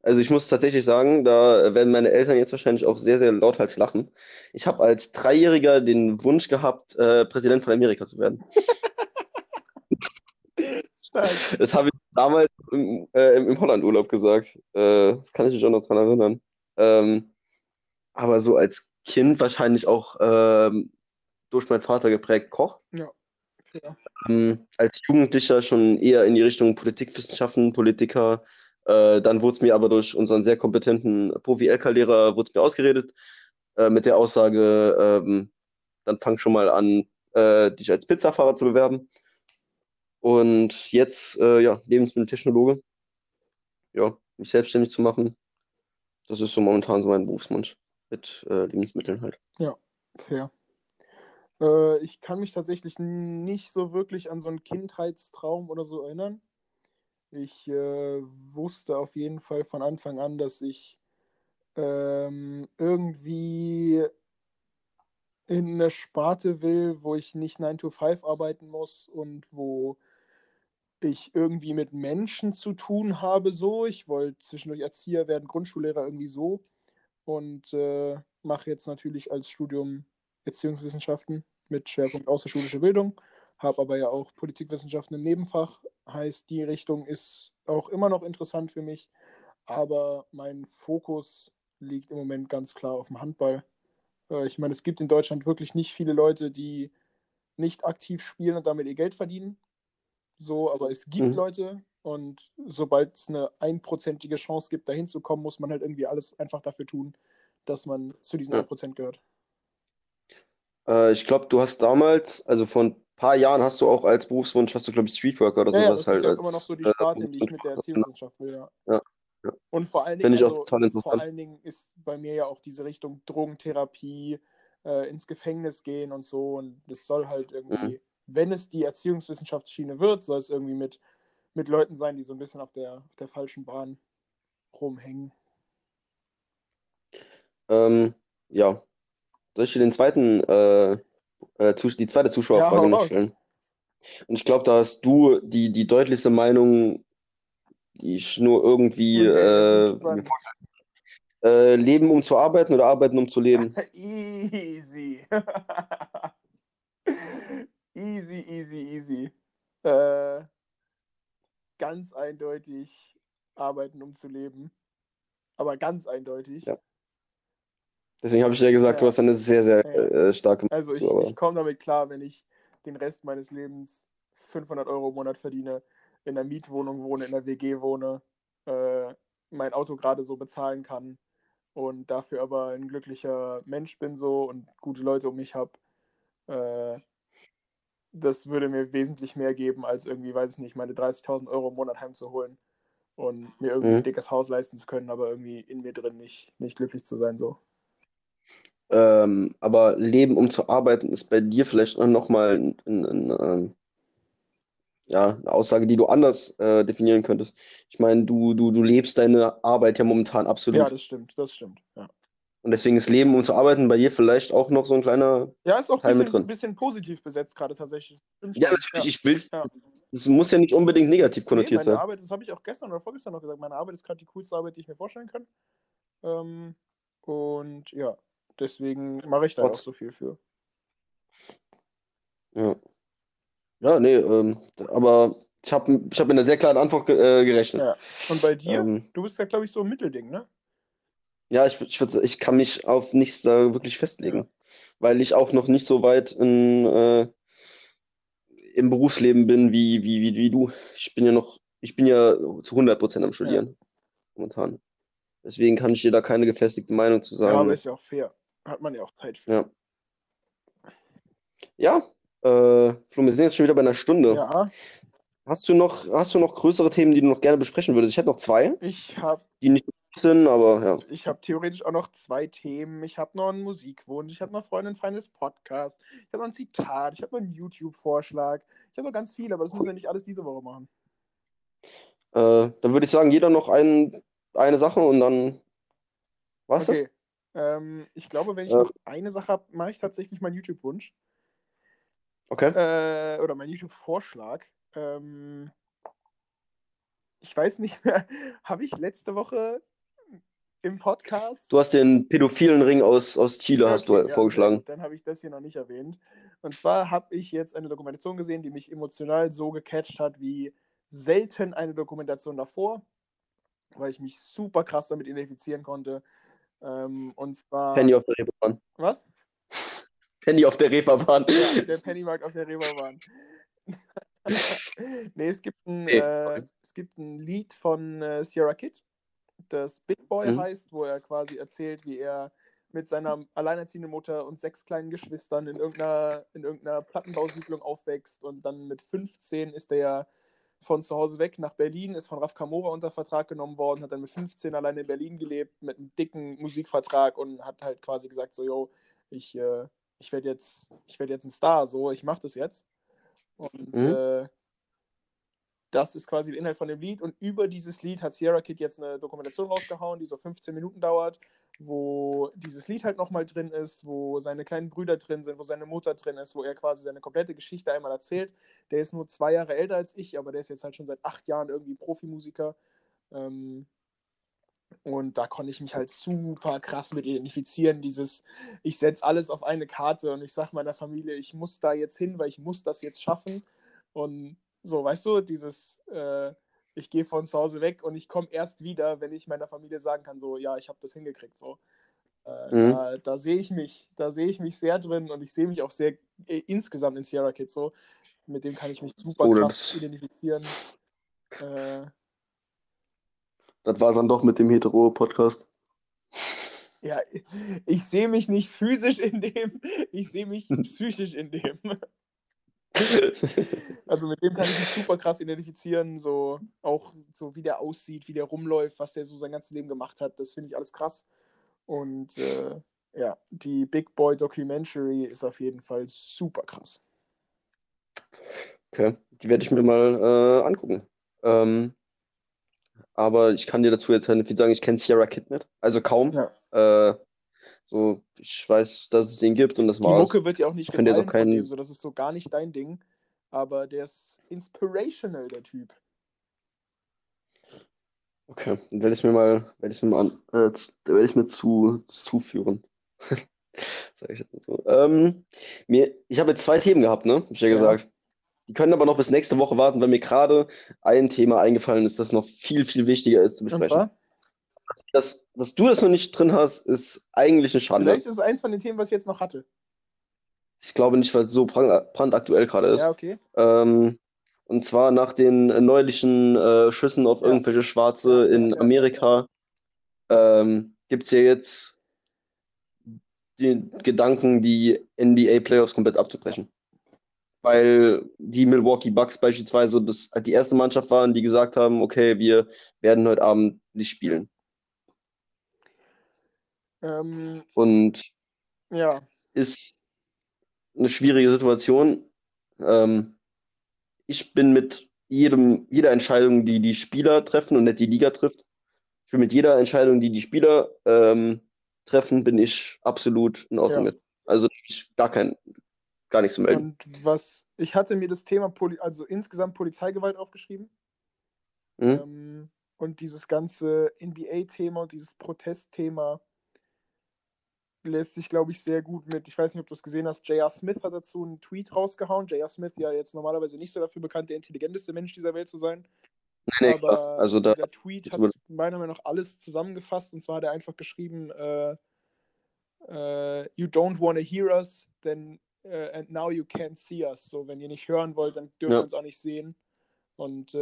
Also ich muss tatsächlich sagen, da werden meine Eltern jetzt wahrscheinlich auch sehr, sehr lauthals lachen. Ich habe als Dreijähriger den Wunsch gehabt, äh, Präsident von Amerika zu werden. Das habe ich damals im, äh, im, Holland-Urlaub gesagt. Äh, das kann ich mich auch noch dran erinnern. Ähm, aber so als Kind wahrscheinlich auch ähm, durch meinen Vater geprägt Koch. Ja. Ähm, als Jugendlicher schon eher in die Richtung Politikwissenschaften, Politiker. Äh, dann wurde es mir aber durch unseren sehr kompetenten Profi-LK-Lehrer wurde mir ausgeredet äh, mit der Aussage, ähm, dann fang schon mal an, äh, dich als Pizzafahrer zu bewerben. Und jetzt, äh, ja, Lebensmitteltechnologe. Ja, mich selbstständig zu machen. Das ist so momentan so mein Berufswunsch mit äh, Lebensmitteln halt. Fair. Äh, ich kann mich tatsächlich nicht so wirklich an so einen Kindheitstraum oder so erinnern. Ich äh, wusste auf jeden Fall von Anfang an, dass ich ähm, irgendwie in eine Sparte will, wo ich nicht 9 to 5 arbeiten muss und wo ich irgendwie mit Menschen zu tun habe, so. Ich wollte zwischendurch Erzieher werden, Grundschullehrer irgendwie so. Und äh, mache jetzt natürlich als Studium Erziehungswissenschaften mit Schwerpunkt außerschulische Bildung. habe aber ja auch Politikwissenschaften im Nebenfach. Heißt, die Richtung ist auch immer noch interessant für mich, aber mein Fokus liegt im Moment ganz klar auf dem Handball. Äh, ich meine, es gibt in Deutschland wirklich nicht viele Leute, die nicht aktiv spielen und damit ihr Geld verdienen. So, aber es gibt mhm. Leute und sobald es eine einprozentige Chance gibt, dahin zu kommen, muss man halt irgendwie alles einfach dafür tun, dass man zu diesen ja. 1% gehört. Äh, ich glaube, du hast damals, also vor ein paar Jahren hast du auch als Berufswunsch, hast du, glaube ich, Streetworker oder ja, sowas ja, das halt. ist ja immer noch so die Sparte, äh, die ich mit der Erziehungswissenschaft will, ja. ja. ja. Und vor allen, Dingen, also, vor allen Dingen ist bei mir ja auch diese Richtung Drogentherapie, äh, ins Gefängnis gehen und so. Und das soll halt irgendwie, mhm. wenn es die Erziehungswissenschaftsschiene wird, soll es irgendwie mit, mit Leuten sein, die so ein bisschen auf der, auf der falschen Bahn rumhängen. Ähm, ja. Soll ich dir den zweiten, äh, äh, die zweite Zuschauerfrage ja, noch stellen? Und ich glaube, da hast du die, die deutlichste Meinung, die ich nur irgendwie okay, äh, äh, leben, um zu arbeiten oder arbeiten, um zu leben? easy. easy, easy, easy. Äh, ganz eindeutig arbeiten, um zu leben. Aber ganz eindeutig. Ja. Deswegen habe ich ja gesagt, ja. du hast eine sehr, sehr ja. äh, starke Also ich, ich komme damit klar, wenn ich den Rest meines Lebens 500 Euro im Monat verdiene, in einer Mietwohnung wohne, in einer WG wohne, äh, mein Auto gerade so bezahlen kann, und dafür aber ein glücklicher Mensch bin so und gute Leute um mich habe, äh, das würde mir wesentlich mehr geben, als irgendwie, weiß ich nicht, meine 30.000 Euro im Monat heimzuholen und mir irgendwie mhm. ein dickes Haus leisten zu können, aber irgendwie in mir drin nicht, nicht glücklich zu sein so. Ähm, aber Leben um zu arbeiten ist bei dir vielleicht nochmal ein, ein, ein, ein ja, eine Aussage, die du anders äh, definieren könntest. Ich meine, du, du, du lebst deine Arbeit ja momentan absolut. Ja, das stimmt, das stimmt, ja. Und deswegen ist Leben, um zu arbeiten, bei dir vielleicht auch noch so ein kleiner ja, ist auch Teil bisschen, mit drin. ein bisschen positiv besetzt gerade tatsächlich. Ja, natürlich, ich will es. Ja. Es muss ja nicht unbedingt negativ konnotiert nee, meine sein. Arbeit, das habe ich auch gestern oder vorgestern noch gesagt, meine Arbeit ist gerade die coolste Arbeit, die ich mir vorstellen kann. Ähm, und ja, deswegen mache ich da Trotz. auch so viel für. Ja. Ja, nee, ähm, aber ich habe ich hab mit einer sehr klaren Antwort äh, gerechnet. Ja. Und bei dir? Ähm, du bist ja, glaube ich, so ein Mittelding, ne? Ja, ich, ich, würd, ich kann mich auf nichts da wirklich festlegen, ja. weil ich auch noch nicht so weit in, äh, im Berufsleben bin wie, wie, wie, wie du. Ich bin ja noch, ich bin ja zu 100% am Studieren ja. momentan. Deswegen kann ich dir da keine gefestigte Meinung zu sagen. Ja, aber ist ja auch fair. Hat man ja auch Zeit für. Ja. Ja, äh, Flo, wir sind jetzt schon wieder bei einer Stunde. Ja. Hast du noch, hast du noch größere Themen, die du noch gerne besprechen würdest? Ich hätte noch zwei. Ich habe. Die nicht sind, aber ja. Ich habe theoretisch auch noch zwei Themen. Ich habe noch einen Musikwunsch, ich habe noch Freundin feines Podcast, ich habe noch ein Zitat, ich habe noch einen YouTube-Vorschlag. Ich habe noch ganz viel, aber das müssen wir nicht alles diese Woche machen. Äh, dann würde ich sagen, jeder noch ein, eine Sache und dann. Was okay. Ähm, ich glaube, wenn ich äh, noch eine Sache habe, mache ich tatsächlich meinen YouTube-Wunsch. Okay. Äh, oder mein YouTube-Vorschlag. Ähm, ich weiß nicht mehr, habe ich letzte Woche im Podcast. Du hast den pädophilen Ring aus, aus Chile, okay, hast du ja, vorgeschlagen. Dann habe ich das hier noch nicht erwähnt. Und zwar habe ich jetzt eine Dokumentation gesehen, die mich emotional so gecatcht hat wie selten eine Dokumentation davor, weil ich mich super krass damit identifizieren konnte. Ähm, und zwar. Penny auf der Reeperbahn. Was? Penny auf der Reeperbahn. Ja, der Pennymarkt auf der Reeperbahn. nee, es gibt, ein, nee. äh, es gibt ein Lied von äh, Sierra Kid, das Big Boy mhm. heißt, wo er quasi erzählt, wie er mit seiner alleinerziehenden Mutter und sechs kleinen Geschwistern in irgendeiner, in irgendeiner Plattenbausiedlung aufwächst und dann mit 15 ist er ja von zu Hause weg nach Berlin, ist von Raf Kamora unter Vertrag genommen worden, hat dann mit 15 alleine in Berlin gelebt, mit einem dicken Musikvertrag und hat halt quasi gesagt, so, yo, ich, äh, ich werde jetzt, ich werde jetzt ein Star, so, ich mache das jetzt. Und mhm. äh, das ist quasi der Inhalt von dem Lied. Und über dieses Lied hat Sierra Kid jetzt eine Dokumentation rausgehauen, die so 15 Minuten dauert, wo dieses Lied halt nochmal drin ist, wo seine kleinen Brüder drin sind, wo seine Mutter drin ist, wo er quasi seine komplette Geschichte einmal erzählt. Der ist nur zwei Jahre älter als ich, aber der ist jetzt halt schon seit acht Jahren irgendwie Profimusiker. Ähm, Und da konnte ich mich halt super krass mit identifizieren. Dieses, ich setze alles auf eine Karte und ich sage meiner Familie, ich muss da jetzt hin, weil ich muss das jetzt schaffen. Und so, weißt du, dieses, äh, ich gehe von zu Hause weg und ich komme erst wieder, wenn ich meiner Familie sagen kann, so, ja, ich habe das hingekriegt. So. Äh, mhm. Da, da sehe ich mich, da sehe ich mich sehr drin und ich sehe mich auch sehr äh, insgesamt in Sierra Kids so. Mit dem kann ich mich super oh, krass identifizieren. Äh, das war dann doch mit dem Hetero-Podcast. Ja, ich sehe mich nicht physisch in dem, ich sehe mich psychisch in dem. also mit dem kann ich mich super krass identifizieren, so auch so wie der aussieht, wie der rumläuft, was der so sein ganzes Leben gemacht hat, das finde ich alles krass. Und äh, ja, die Big Boy Documentary ist auf jeden Fall super krass. Okay, die werde ich mir mal äh, angucken. Ähm, aber ich kann dir dazu jetzt nicht viel sagen. Ich kenne Sierra Kid nicht, also kaum. Ja. Äh, so, ich weiß, dass es ihn gibt und das war's. Die Mucke wird dir auch nicht gefallen auch kein... von dem, so das ist so gar nicht dein Ding. Aber der ist inspirational, der Typ. Okay, dann werde ich mir mal, werde ich mir mal an, äh, werde ich mir zu, zuführen. Sag ich jetzt mal so. Ähm, mir, ich habe jetzt zwei Themen gehabt, ne? Hab ich ja, ja. gesagt. Die können aber noch bis nächste Woche warten, weil mir gerade ein Thema eingefallen ist, das noch viel, viel wichtiger ist zu besprechen. Und zwar? Dass, dass du das noch nicht drin hast, ist eigentlich eine Schande. Vielleicht ist es eins von den Themen, was ich jetzt noch hatte. Ich glaube nicht, weil es so brandaktuell gerade ist. Ja, okay. Ähm, und zwar nach den neulichen äh, Schüssen auf ja. irgendwelche Schwarze in ja, Amerika ähm, gibt es ja jetzt den Gedanken, die NBA-Playoffs komplett abzubrechen weil die Milwaukee Bucks beispielsweise das, die erste Mannschaft waren, die gesagt haben, okay, wir werden heute Abend nicht spielen. Ähm, Und ja. ist eine schwierige Situation. Ähm, ich bin mit jedem, jeder Entscheidung, die die Spieler treffen und nicht die Liga trifft, ich bin mit jeder Entscheidung, die die Spieler ähm, treffen, bin ich absolut in Ordnung ja. mit. Also gar kein, gar nichts zu melden. Und was, ich hatte mir das Thema, Poli also insgesamt Polizeigewalt aufgeschrieben. Mhm. Ähm, und dieses ganze NBA-Thema und dieses Protestthema lässt sich, glaube ich, sehr gut mit. Ich weiß nicht, ob du es gesehen hast. J.R. Smith hat dazu einen Tweet rausgehauen. J.R. Smith ja jetzt normalerweise nicht so dafür bekannt, der intelligenteste Mensch dieser Welt zu sein. Nee, Aber also da, dieser Tweet hat meiner Meinung nach alles zusammengefasst. Und zwar hat er einfach geschrieben: äh, äh, You don't want to hear us, then uh, and now you can't see us. So, wenn ihr nicht hören wollt, dann dürft ihr uns auch nicht sehen. Und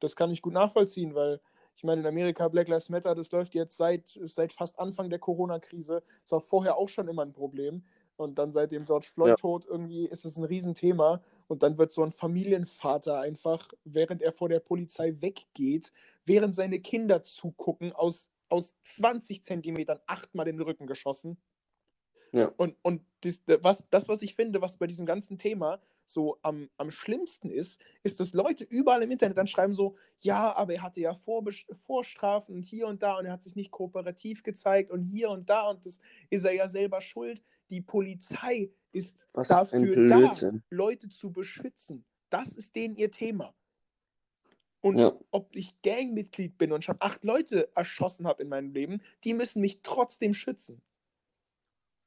das kann ich gut nachvollziehen, weil ich meine, in Amerika Black Lives Matter, das läuft jetzt seit, seit fast Anfang der Corona-Krise. Das war vorher auch schon immer ein Problem. Und dann seit dem George Floyd-Tod ja. irgendwie ist es ein Riesenthema. Und dann wird so ein Familienvater einfach, während er vor der Polizei weggeht, während seine Kinder zugucken, aus, aus 20 Zentimetern achtmal in den Rücken geschossen. Ja. Und, und das, was, das, was ich finde, was bei diesem ganzen Thema so am, am schlimmsten ist, ist, dass Leute überall im Internet dann schreiben so, ja, aber er hatte ja Vorstrafen und hier und da und er hat sich nicht kooperativ gezeigt und hier und da und das ist er ja selber schuld. Die Polizei ist was dafür da, Leute zu beschützen. Das ist denen ihr Thema. Und ja. ob ich Gangmitglied bin und schon acht Leute erschossen habe in meinem Leben, die müssen mich trotzdem schützen.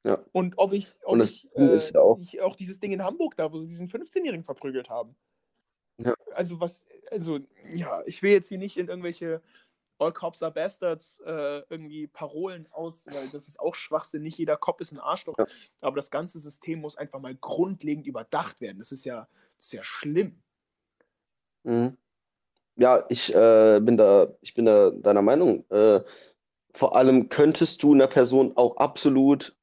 Ja. Und ob ich, ob und ich, äh, ja auch, ich, auch dieses Ding in Hamburg da, wo sie diesen 15-Jährigen verprügelt haben. Ja. Also was, also ja, ich will jetzt hier nicht in irgendwelche All Cops are Bastards äh, irgendwie Parolen aus, weil das ist auch Schwachsinn. Nicht jeder Cop ist ein Arschloch. Ja. Aber das ganze System muss einfach mal grundlegend überdacht werden. Das ist ja, das ist ja schlimm. Mhm. Ja, ich äh, bin da, ich bin da deiner Meinung. Äh, vor allem könntest du einer Person auch absolut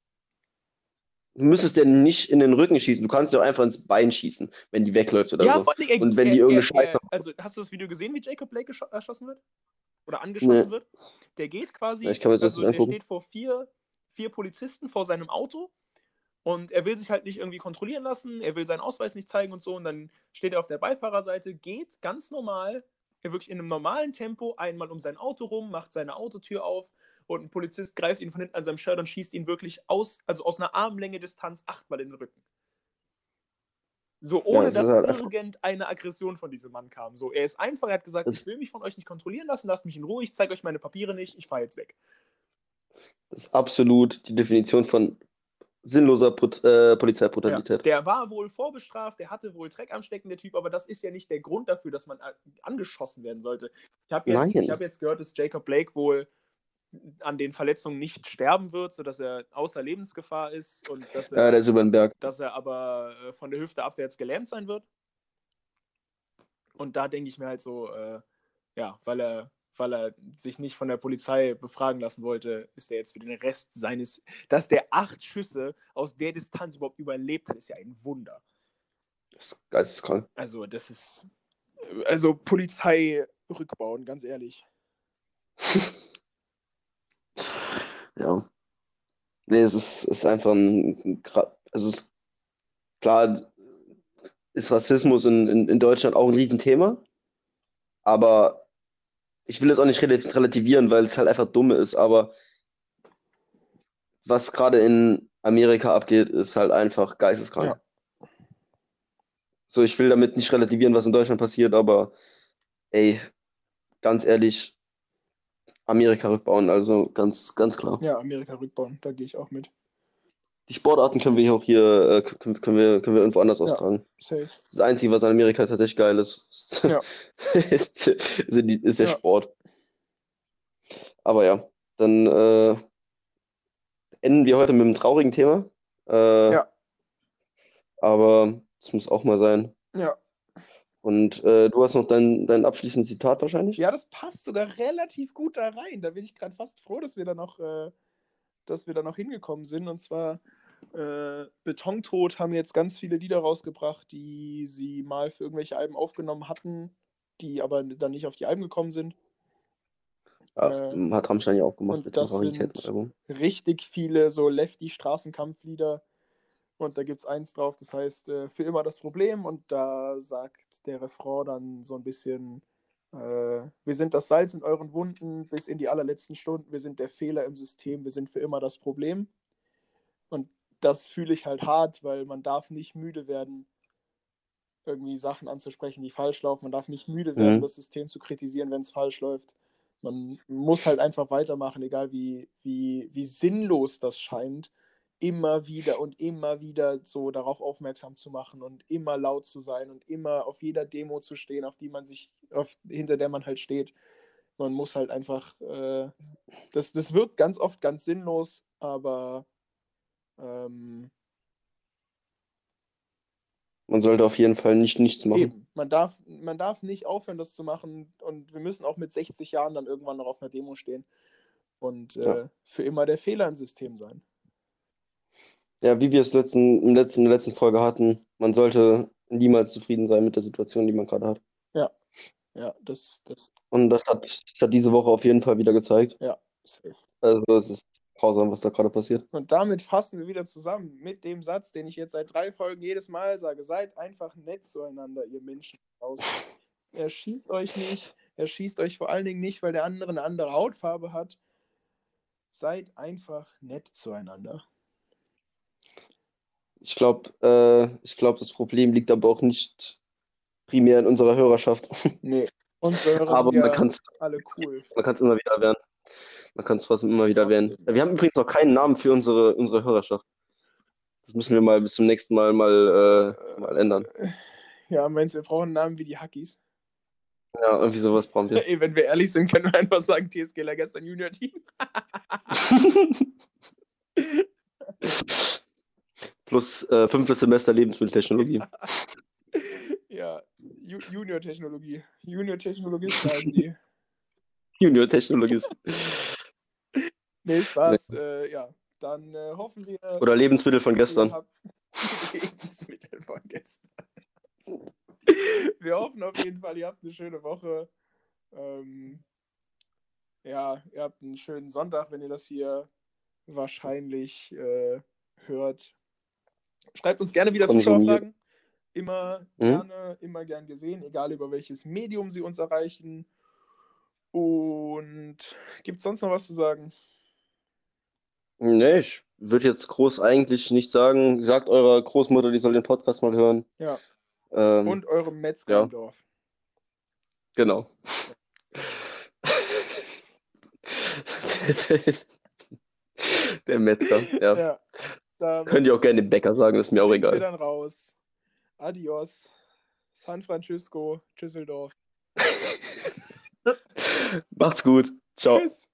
müsstest ja nicht in den Rücken schießen, du kannst ja auch einfach ins Bein schießen, wenn die wegläuft oder ja, so. Allem, er, und wenn die irgendeine Scheiße. Also, hast du das Video gesehen, wie Jacob Blake erschossen wird? Oder angeschossen nee. wird? Der geht quasi, ja, ich kann mir das also, der steht vor vier, vier Polizisten vor seinem Auto und er will sich halt nicht irgendwie kontrollieren lassen, er will seinen Ausweis nicht zeigen und so und dann steht er auf der Beifahrerseite, geht ganz normal, wirklich in einem normalen Tempo einmal um sein Auto rum, macht seine Autotür auf und ein Polizist greift ihn von hinten an seinem Shirt und schießt ihn wirklich aus, also aus einer Armlänge Distanz achtmal in den Rücken. So ohne das ist dass halt irgendeine Aggression von diesem Mann kam. So, er ist einfach, er hat gesagt, Das- ich will mich von euch nicht kontrollieren lassen, lasst mich in Ruhe, ich zeige euch meine Papiere nicht, ich fahre jetzt weg. Das ist absolut die Definition von sinnloser Put äh, Ja, Polizeibrutalität. der war wohl vorbestraft, der hatte wohl Dreck am Stecken, der Typ, aber das ist ja nicht der Grund dafür, dass man a- angeschossen werden sollte. Ich habe jetzt, ich hab jetzt gehört, dass Jacob Blake wohl an den Verletzungen nicht sterben wird, sodass er außer Lebensgefahr ist und dass er, Ja, der ist über den Berg. dass er aber äh, von der Hüfte abwärts gelähmt sein wird. Und da denke ich mir halt so, äh, ja, weil er, weil er sich nicht von der Polizei befragen lassen wollte, ist er jetzt für den Rest seines, dass der acht Schüsse aus der Distanz überhaupt überlebt hat, ist ja ein Wunder. Das ist geisteskrank. Also, das ist. Also, Polizei rückbauen, ganz ehrlich. Ja. Nee, es ist, ist einfach ein, also es ist klar, ist Rassismus in, in, in Deutschland auch ein Riesenthema, aber ich will es auch nicht rel- relativieren, weil es halt einfach dumm ist, aber was gerade in Amerika abgeht, ist halt einfach geisteskrank. Ja. So, ich will damit nicht relativieren, was in Deutschland passiert, aber ey, ganz ehrlich, Amerika rückbauen, also ganz, ganz klar. Ja, Amerika rückbauen, da gehe ich auch mit. Die Sportarten können wir hier auch hier, äh, können, können wir, können wir irgendwo anders Ja. austragen. Safe. Das Einzige, was in Amerika tatsächlich geil ist, Ja. ist, ist der Ja. Sport. Aber ja, dann äh, enden wir heute mit einem traurigen Thema. Äh, Ja. Aber es muss auch mal sein. Ja. Und äh, du hast noch dein, dein abschließendes Zitat wahrscheinlich? Ja, das passt sogar relativ gut da rein. Da bin ich gerade fast froh, dass wir da noch, äh, dass wir da noch hingekommen sind. Und zwar äh, Betontod haben jetzt ganz viele Lieder rausgebracht, die sie mal für irgendwelche Alben aufgenommen hatten, die aber dann nicht auf die Alben gekommen sind. Ja, äh, hat Rammstein ja auch gemacht mit dem Raritätenalbum. richtig viele so Lefty-Straßenkampflieder. Und da gibt es eins drauf, das heißt äh, Für immer das Problem. Und da sagt der Refrain dann so ein bisschen: äh, Wir sind das Salz in euren Wunden bis in die allerletzten Stunden. Wir sind der Fehler im System. Wir sind für immer das Problem. Und das fühle ich halt hart, weil man darf nicht müde werden, irgendwie Sachen anzusprechen, die falsch laufen. Man darf nicht müde werden, Mhm. das System zu kritisieren, wenn es falsch läuft. Man muss halt einfach weitermachen, egal wie, wie, wie sinnlos das scheint, immer wieder und immer wieder so darauf aufmerksam zu machen und immer laut zu sein und immer auf jeder Demo zu stehen, auf die man sich, auf, hinter der man halt steht. Man muss halt einfach, äh, das, das wirkt ganz oft ganz sinnlos, aber ähm, Man sollte auf jeden Fall nicht nichts machen. Eben. Man darf, man darf nicht aufhören, das zu machen. Und wir müssen auch mit 60 Jahren dann irgendwann noch auf einer Demo stehen und äh, Ja. für immer der Fehler im System sein. Ja, wie wir es letzten, im letzten, in der letzten Folge hatten, man sollte niemals zufrieden sein mit der Situation, die man gerade hat. Ja, das, das, Und das hat, das hat diese Woche auf jeden Fall wieder gezeigt. ja, safe. Also es ist grausam, was da gerade passiert. Und damit fassen wir wieder zusammen mit dem Satz, den ich jetzt seit drei Folgen jedes Mal sage. Seid einfach nett zueinander, ihr Menschen draußen. Er schießt euch nicht. Er schießt euch vor allen Dingen nicht, weil der andere eine andere Hautfarbe hat. Seid einfach nett zueinander. Ich glaube, äh, ich glaube, das Problem liegt aber auch nicht primär in unserer Hörerschaft. Nee. Unsere Hörer Aber sind man ja kann es alle cool. man kann's immer wieder erwähnen. Man kann es trotzdem immer wieder. Trotzdem. Wir haben übrigens noch keinen Namen für unsere, unsere Hörerschaft. Das müssen wir mal bis zum nächsten Mal mal, äh, mal ändern. Ja, meinst du, wir brauchen einen Namen wie die Hackies? Ja, irgendwie sowas brauchen wir. Ey, wenn wir ehrlich sind, können wir einfach sagen, TSG gestern Junior Team. Plus äh, fünftes Semester Lebensmitteltechnologie. ja, Ju Junior Technologie. Junior Technologie heißen die. Junior Technologie. Nee, Spaß. Äh, ja, dann äh, hoffen wir. Oder Lebensmittel von gestern. Lebensmittel von gestern. Wir hoffen auf jeden Fall, ihr habt eine schöne Woche. Ähm, ja, ihr habt einen schönen Sonntag, wenn ihr das hier wahrscheinlich äh, hört. Schreibt uns gerne wieder. Zuschauerfragen. Immer Mhm. gerne, immer gern gesehen, egal über welches Medium sie uns erreichen. Und gibt es sonst noch was zu sagen? Nee, ich würde jetzt groß eigentlich nicht sagen. Sagt eurer Großmutter, die soll den Podcast mal hören. Ja. Ähm, Und eurem Metzger ja. im Dorf. Genau. Der Metzger, ja. Ja. Da Könnt ihr auch gerne den Bäcker sagen, ist mir auch sind wir egal. dann raus. Adios. San Francisco, Düsseldorf. Macht's gut. Ciao. Tschüss.